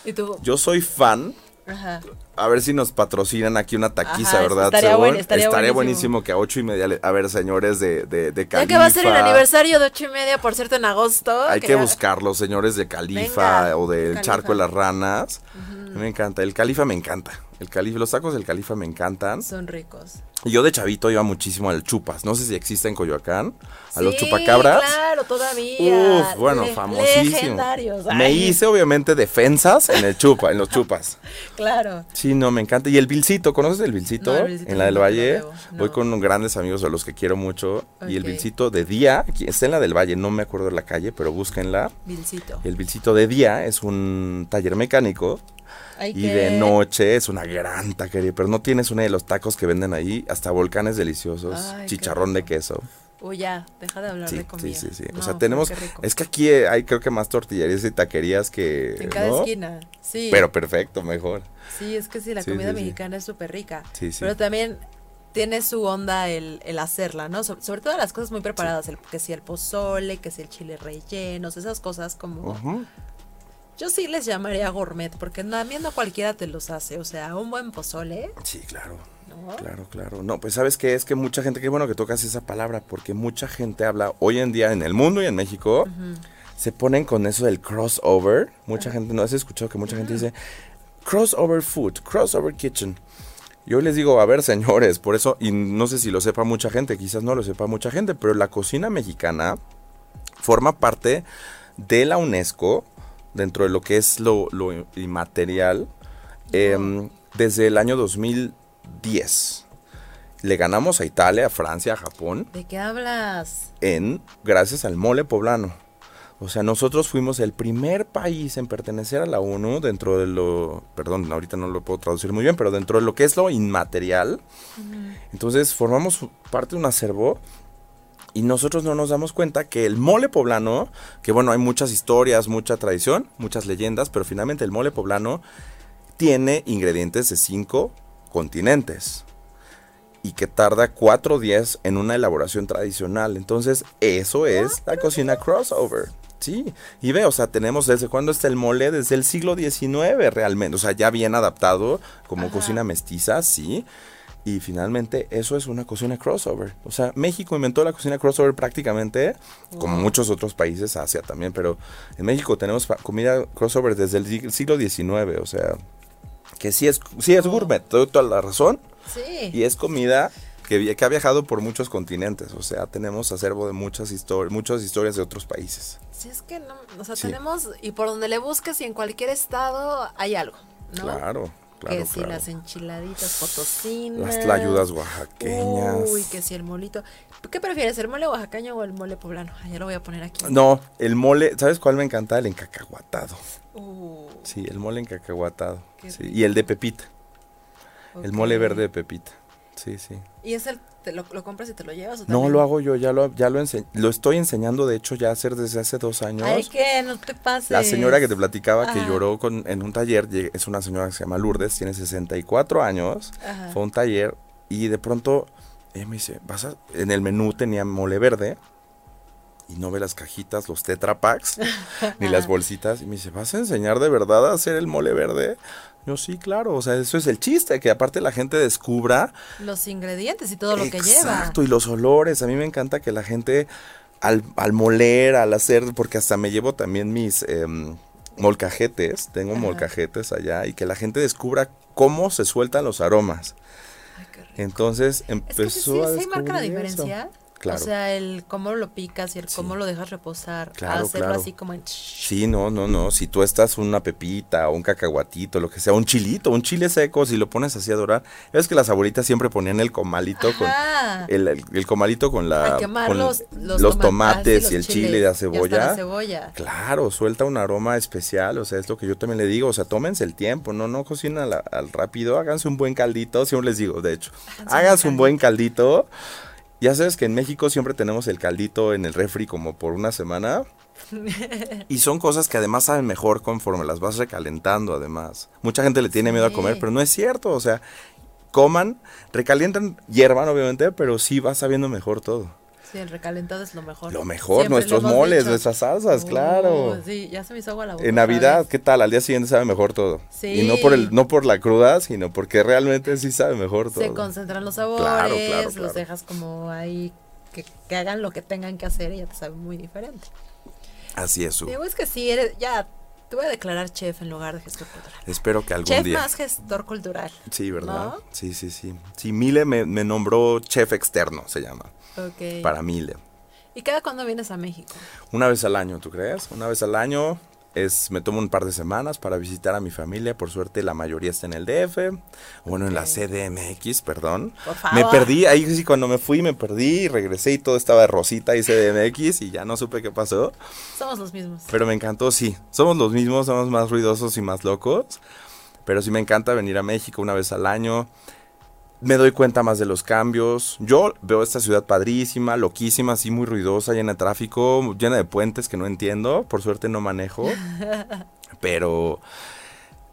Y tú... Yo soy fan. Ajá. A ver si nos patrocinan aquí una taquiza, Ajá, ¿verdad? estaría Según? estaría buenísimo. buenísimo que a ocho y media. A ver, señores de, de, de Ya que va a ser el Califa, aniversario de ocho y media, por cierto, en agosto. Hay que ya- buscarlos, señores de Califa Venga, o del Califa. Charco de las Ranas. A mí Me encanta. El Califa me encanta. El Califa, los tacos del Califa me encantan. Son ricos. Y Yo de chavito iba muchísimo al Chupas. No sé si existe en Coyoacán. A los chupacabras. claro, todavía. Uf, bueno, Le- famosísimo. Legendarios. Me hice obviamente defensas en el chupa, en los chupas. Claro. Sí, no, me encanta. Y el Vilcito, ¿conoces el Vilcito? No, en la del Valle. veo, Voy con grandes amigos a los que quiero mucho. Y el. Vilcito de día, aquí, está en la del Valle, no me acuerdo de la calle, pero búsquenla. Vilcito. El Vilcito de día es un taller mecánico. Ay, Y de noche es una gran taquería, pero no tienes una de los tacos que venden ahí, hasta volcanes deliciosos, Ay, qué chicharrón de queso. Uy, ya, deja de hablar Sí, de comida. sí, sí, sí. o sea, tenemos, es que aquí hay creo que más tortillerías y taquerías que, En cada ¿no? esquina. Sí. Pero perfecto, mejor. Sí, es que sí, la Sí, comida sí, mexicana es súper rica. Sí, sí. Pero también tiene su onda el, el hacerla, ¿no? So- sobre todo las cosas muy preparadas, el, que si el pozole, que si el chile rellenos, esas cosas como... Ujú. Yo sí les llamaría gourmet, porque también no cualquiera te los hace. O sea, un buen pozole, Sí, claro. ¿no? Claro, claro. No, pues sabes que es que mucha gente, qué bueno que tocas esa palabra, porque mucha gente habla hoy en día en el mundo y en México, se ponen con eso del crossover. Mucha gente, ¿no has escuchado que mucha gente dice crossover food, crossover kitchen? Yo les digo, a ver, señores, por eso, y no sé si lo sepa mucha gente, quizás no lo sepa mucha gente, pero la cocina mexicana forma parte de la UNESCO, dentro de lo que es lo, lo inmaterial, em, desde el año 2010. Le ganamos a Italia, a Francia, a Japón, ¿De qué hablas? en gracias al mole poblano. O sea, nosotros fuimos el primer país en pertenecer a la ONU dentro de lo, perdón, ahorita no lo puedo traducir muy bien, pero dentro de lo que es lo inmaterial. Entonces formamos parte de un acervo y nosotros no nos damos cuenta que el mole poblano, que bueno, hay muchas historias, mucha tradición, muchas leyendas, pero finalmente el mole poblano tiene ingredientes de cinco continentes y que tarda cuatro días en una elaboración tradicional. Entonces, eso es la cocina crossover. Sí, y ve, o sea, tenemos desde cuándo está el mole, desde el siglo XIX realmente, o sea, ya bien adaptado como Ajá. cocina mestiza, sí. Y finalmente eso es una cocina crossover. O sea, México inventó la cocina crossover prácticamente, como muchos otros países, Asia también, pero en México tenemos comida crossover desde el sig- siglo XIX, o sea, que sí es, sí es gourmet, te doy toda la razón, Sí. y es comida que, que ha viajado por muchos continentes. O sea, tenemos acervo de muchas, histori- muchas historias de otros países. Si es que no, o sea, Sí. tenemos, y por donde le busques y en cualquier estado hay algo, ¿no? Claro, claro, que si claro. las enchiladitas potosinas. Las tlayudas oaxaqueñas. Uy, que si el molito. ¿Qué prefieres, el mole oaxaqueño o el mole poblano? Ya lo voy a poner aquí. No, el mole, ¿sabes cuál me encanta? El encacahuatado. Uh, Sí, el mole encacahuatado. Sí, y el de pepita, el mole verde de pepita. Sí, sí. ¿Y es el, te lo, lo compras y te lo llevas? o No, lo hago yo, ya lo, ya lo, lo estoy enseñando, de hecho, ya hacer desde hace dos años. Ay, que no te pases. La señora que te platicaba que Ajá. lloró con, en un taller, es una señora que se llama Lourdes, tiene 64 años, Ajá. fue a un taller y de pronto ella me dice, vas a, en el menú tenía mole verde y no ve las cajitas, los Tetra Packs, ni las bolsitas y me dice, ¿vas a enseñar de verdad a hacer el mole verde? Yo sí, claro, o sea, eso es el chiste, que aparte la gente descubra Los ingredientes y todo lo que lleva. Exacto, y los olores. A mí me encanta que la gente al, al moler, al hacer, porque hasta me llevo también mis em, molcajetes, tengo Ajá. molcajetes allá, y que la gente descubra cómo se sueltan los aromas. Ay, qué rico. Entonces Es que sí, empezó a sí marca la descubrir eso. Claro. O sea, el cómo lo picas y el Sí. cómo lo dejas reposar. Claro, hacerlo claro. así como en... Sí, no, no, no. Si tú estás una pepita o un cacahuatito, lo que sea, un chilito, un chile seco, si lo pones así a dorar. Es que las abuelitas siempre ponían el comalito con el, el- el comalito con la con los, los, los toma- tomates ah, sí, y el los chile y la y hasta cebolla. la cebolla. Claro, suelta un aroma especial, o sea, es lo que yo también le digo, o sea, tómense el tiempo, no, no cocinen al, al rápido, háganse un buen caldito, siempre les digo, de hecho, Háganse un háganse un buen buen caldito. Ya sabes que en México siempre tenemos el caldito en el refri como por una semana. Y son cosas que además saben mejor conforme las vas recalentando, además. Mucha gente le tiene miedo a comer, pero no es cierto, o sea, coman, recalientan, hiervan obviamente, pero sí va sabiendo mejor todo. Sí, el recalentado es lo mejor. Lo mejor, Siempre nuestros lo moles, dicho. nuestras salsas, claro. Uh, sí, ya se me hizo agua la boca. En Navidad. ¿qué tal? Al día siguiente sabe mejor todo. Sí. Y no por el, no por la cruda, sino porque realmente sí sabe mejor todo. Se concentran los sabores, Claro, claro, claro. los dejas como ahí que, que hagan lo que tengan que hacer y ya te sabe muy diferente. Así es, Su. Digo, es que sí, eres, ya te voy a declarar chef en lugar de gestor cultural. Espero que algún Chef día. más gestor cultural. Sí, ¿verdad? ¿no? Sí, sí, sí. Sí, Mile me, me nombró chef externo, se llama. Ok. Para Mile. ¿Y cada cuándo vienes a México? Una vez al año, ¿tú crees? Una vez al año es me tomo un par de semanas para visitar a mi familia. Por suerte la mayoría está en el DF, bueno, en la. CDMX, perdón. Por Me favor. perdí, ahí sí cuando me fui me perdí y regresé y todo estaba de rosita y CDMX y ya no supe qué pasó. Somos los mismos. Pero me encantó, sí. Somos los mismos, somos más ruidosos y más locos. Pero sí me encanta venir a México una vez al año. Me doy cuenta más de los cambios. Yo veo esta ciudad padrísima, loquísima, así muy ruidosa, llena de tráfico, llena de puentes que no entiendo. Por suerte no manejo. pero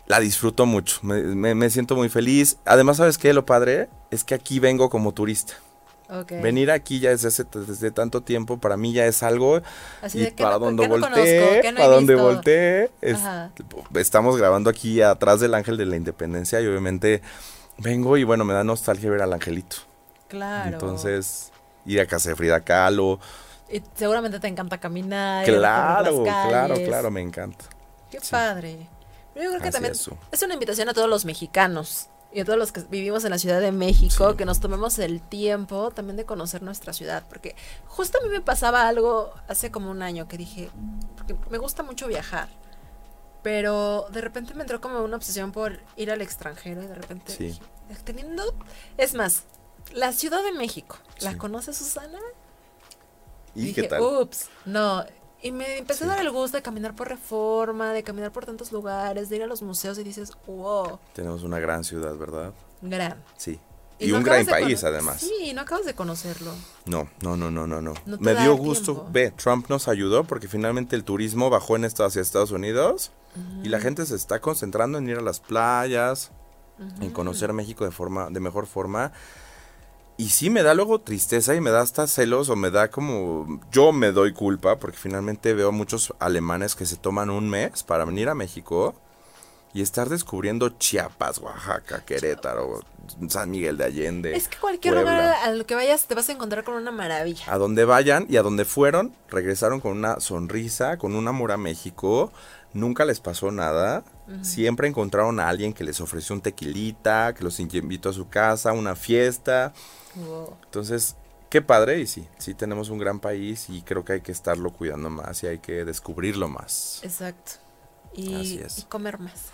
la disfruto mucho. Me, me- me siento muy feliz. Además, ¿sabes qué? Lo padre es que aquí vengo como turista. Venir aquí ya desde, hace, desde tanto tiempo, para mí ya es algo. Así y de, ¿qué para no- donde no volteé, para donde volteé, es- estamos grabando aquí atrás del Ángel de la Independencia y obviamente vengo y bueno, me da nostalgia ver al angelito. Claro. Entonces, ir a casa de Frida Kahlo. Y seguramente te encanta caminar. Claro, claro, claro, me encanta. Qué Sí. padre. Yo creo que Así también es, una invitación a todos los mexicanos y a todos los que vivimos en la Ciudad de México Sí. que nos tomemos el tiempo también de conocer nuestra ciudad. Porque justo a mí me pasaba algo hace como un año que dije, porque me gusta mucho viajar. Pero de repente me entró como una obsesión por ir al extranjero y de repente Sí. dije, teniendo... Es más, la Ciudad de México, ¿la Sí. conoce Susana? ¿Y dije, qué tal? ups, no. Y me empecé Sí. a dar el gusto de caminar por reforma, de caminar por tantos lugares, de ir a los museos y dices, wow, Tenemos una gran ciudad, ¿verdad? gran. Sí. Y Y, no un gran país, además. Sí, no acabas de conocerlo. No, no, no, no, no, no. Me dio gusto. tiempo. Ve, Trump nos ayudó porque finalmente el turismo bajó en esto hacia Estados Unidos y la gente se está concentrando en ir a las playas, en conocer México de forma, de mejor forma. Y sí me da luego tristeza y me da hasta celos o me da como yo me doy culpa porque finalmente veo muchos alemanes que se toman un mes para venir a México y estar descubriendo Chiapas, Oaxaca, Querétaro, San Miguel de Allende. Es que cualquier Puebla. lugar al que vayas te vas a encontrar con una maravilla. A donde vayan y a donde fueron, regresaron con una sonrisa, con un amor a México. Nunca les pasó nada. Siempre encontraron a alguien que les ofreció un tequilita, que los invitó a su casa, una fiesta. Wow. Entonces, qué padre y sí, sí tenemos un gran país y creo que hay que estarlo cuidando más y hay que descubrirlo más. Exacto. Así Y, es. y comer más.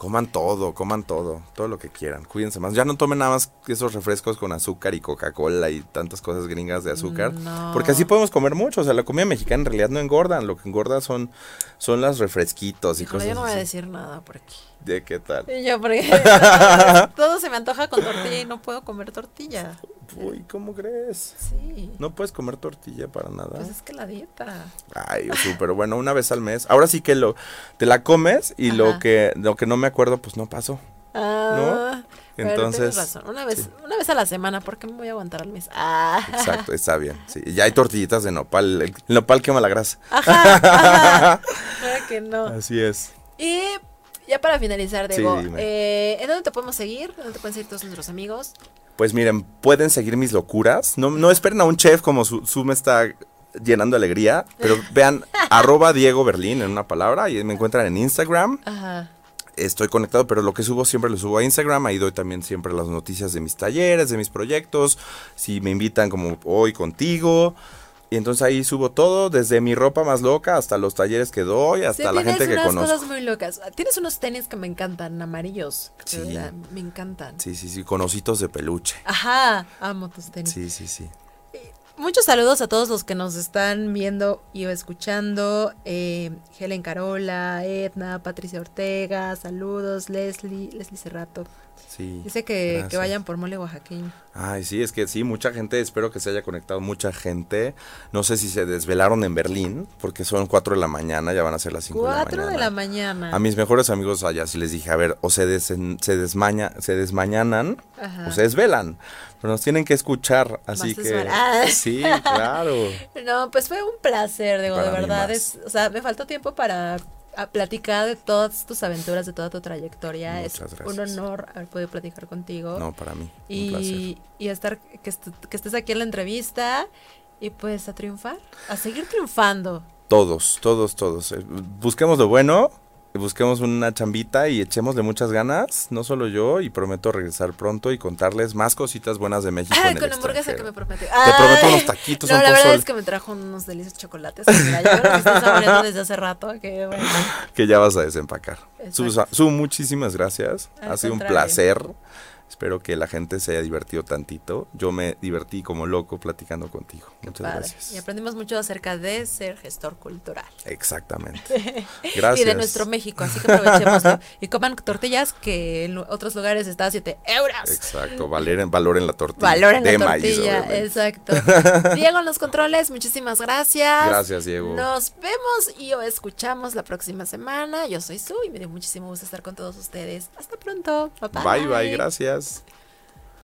Coman todo, coman todo, todo lo que quieran. Cuídense más. Ya no tomen nada más esos refrescos con azúcar y Coca-Cola y tantas cosas gringas de azúcar. No. Porque así podemos comer mucho. O sea, la comida mexicana en realidad no engordan. Lo que engorda son, son las refresquitos y Híjole, cosas yo no voy a así. decir nada por aquí. ¿De qué tal? Y yo, porque todo se me antoja con tortilla y no puedo comer tortilla. Uy, ¿cómo crees? Sí. No puedes comer tortilla para nada. Pues es que la dieta. Ay, súper bueno, una vez al mes. Ahora sí que lo te la comes y lo que lo que no me acuerdo pues no pasó. Ah, pero Entonces, tienes razón. Una vez, una vez a la semana, ¿por qué me voy a aguantar al mes? Ah. Exacto, está bien. Sí, ya hay tortillitas de nopal. El, el nopal quema la grasa. Ajá, ajá. Claro que no. Así es. Y ya para finalizar, Diego, Sí, eh, ¿en dónde te podemos seguir? ¿Dónde te pueden seguir todos nuestros amigos? Pues miren, pueden seguir mis locuras. No, no esperen a un chef como su, su me está llenando alegría, pero vean arroba Diego Berlín en una palabra y me encuentran en Instagram. Ajá. Estoy conectado, pero lo que subo siempre lo subo a Instagram. Ahí doy también siempre las noticias de mis talleres, de mis proyectos. Si me invitan como hoy contigo. Y entonces ahí subo todo, desde mi ropa más loca hasta los talleres que doy, hasta Sí, la tienes gente que unas conozco. cosas muy locas. Tienes unos tenis que me encantan, amarillos. Sí. verdad me encantan. Sí, sí, sí, con ositos de peluche. Ajá, amo tus tenis. Sí, sí, sí. Muchos saludos a todos los que nos están viendo y escuchando. Eh, Helen Carola, Edna, Patricia Ortega, saludos, Leslie, Leslie Cerrato. Sí. Dice que, vayan por mole oaxaqueño. Ay, sí, es que sí, mucha gente, espero que se haya conectado mucha gente. No sé si se desvelaron en Berlín, porque son 4 de la mañana, ya van a ser las 5 de la mañana. Cuatro de la mañana. A mis mejores amigos allá sí les dije, a ver, o se, desen- se, desmaña, se desmañanan Ajá. o se desvelan. Pero nos tienen que escuchar, así Más que... Sí, claro. No, pues fue un placer, Diego, de Para verdad. Es, o sea, me faltó tiempo para a platicar de todas tus aventuras, de toda tu trayectoria. Muchas es gracias. un honor haber podido platicar contigo. No, para mí, un placer. y, y estar que, est- que estés aquí en la entrevista y pues a triunfar, a seguir triunfando. Todos, todos, todos. Eh, Busquemos lo bueno, busquemos una chambita y echémosle muchas ganas, no solo yo, y prometo regresar pronto y contarles más cositas buenas de México Ah, en el con hamburguesa que me prometió. Te prometo unos taquitos, No, un la verdad es que me trajo unos deliciosos chocolates. que estoy desde hace rato. Que bueno. que ya vas a desempacar. Exacto. Su, muchísimas gracias. Al ha sido un placer. Espero que la gente se haya divertido tantito. Yo me divertí como loco platicando contigo. Muchas Padre. gracias. Y aprendimos mucho acerca de ser gestor cultural. Exactamente. Gracias. Y de nuestro México, así que aprovechémoslo. y coman tortillas que en otros lugares está a 7 euros. Exacto. Valoren, valoren la tortilla. Valoren de la maíz, tortilla, obviamente. exacto. Diego en los controles, muchísimas gracias. Gracias, Diego. Nos vemos y o escuchamos la próxima semana. Yo soy Su y me dio muchísimo gusto estar con todos ustedes. Hasta pronto. Bye Bye, bye. Gracias. guys.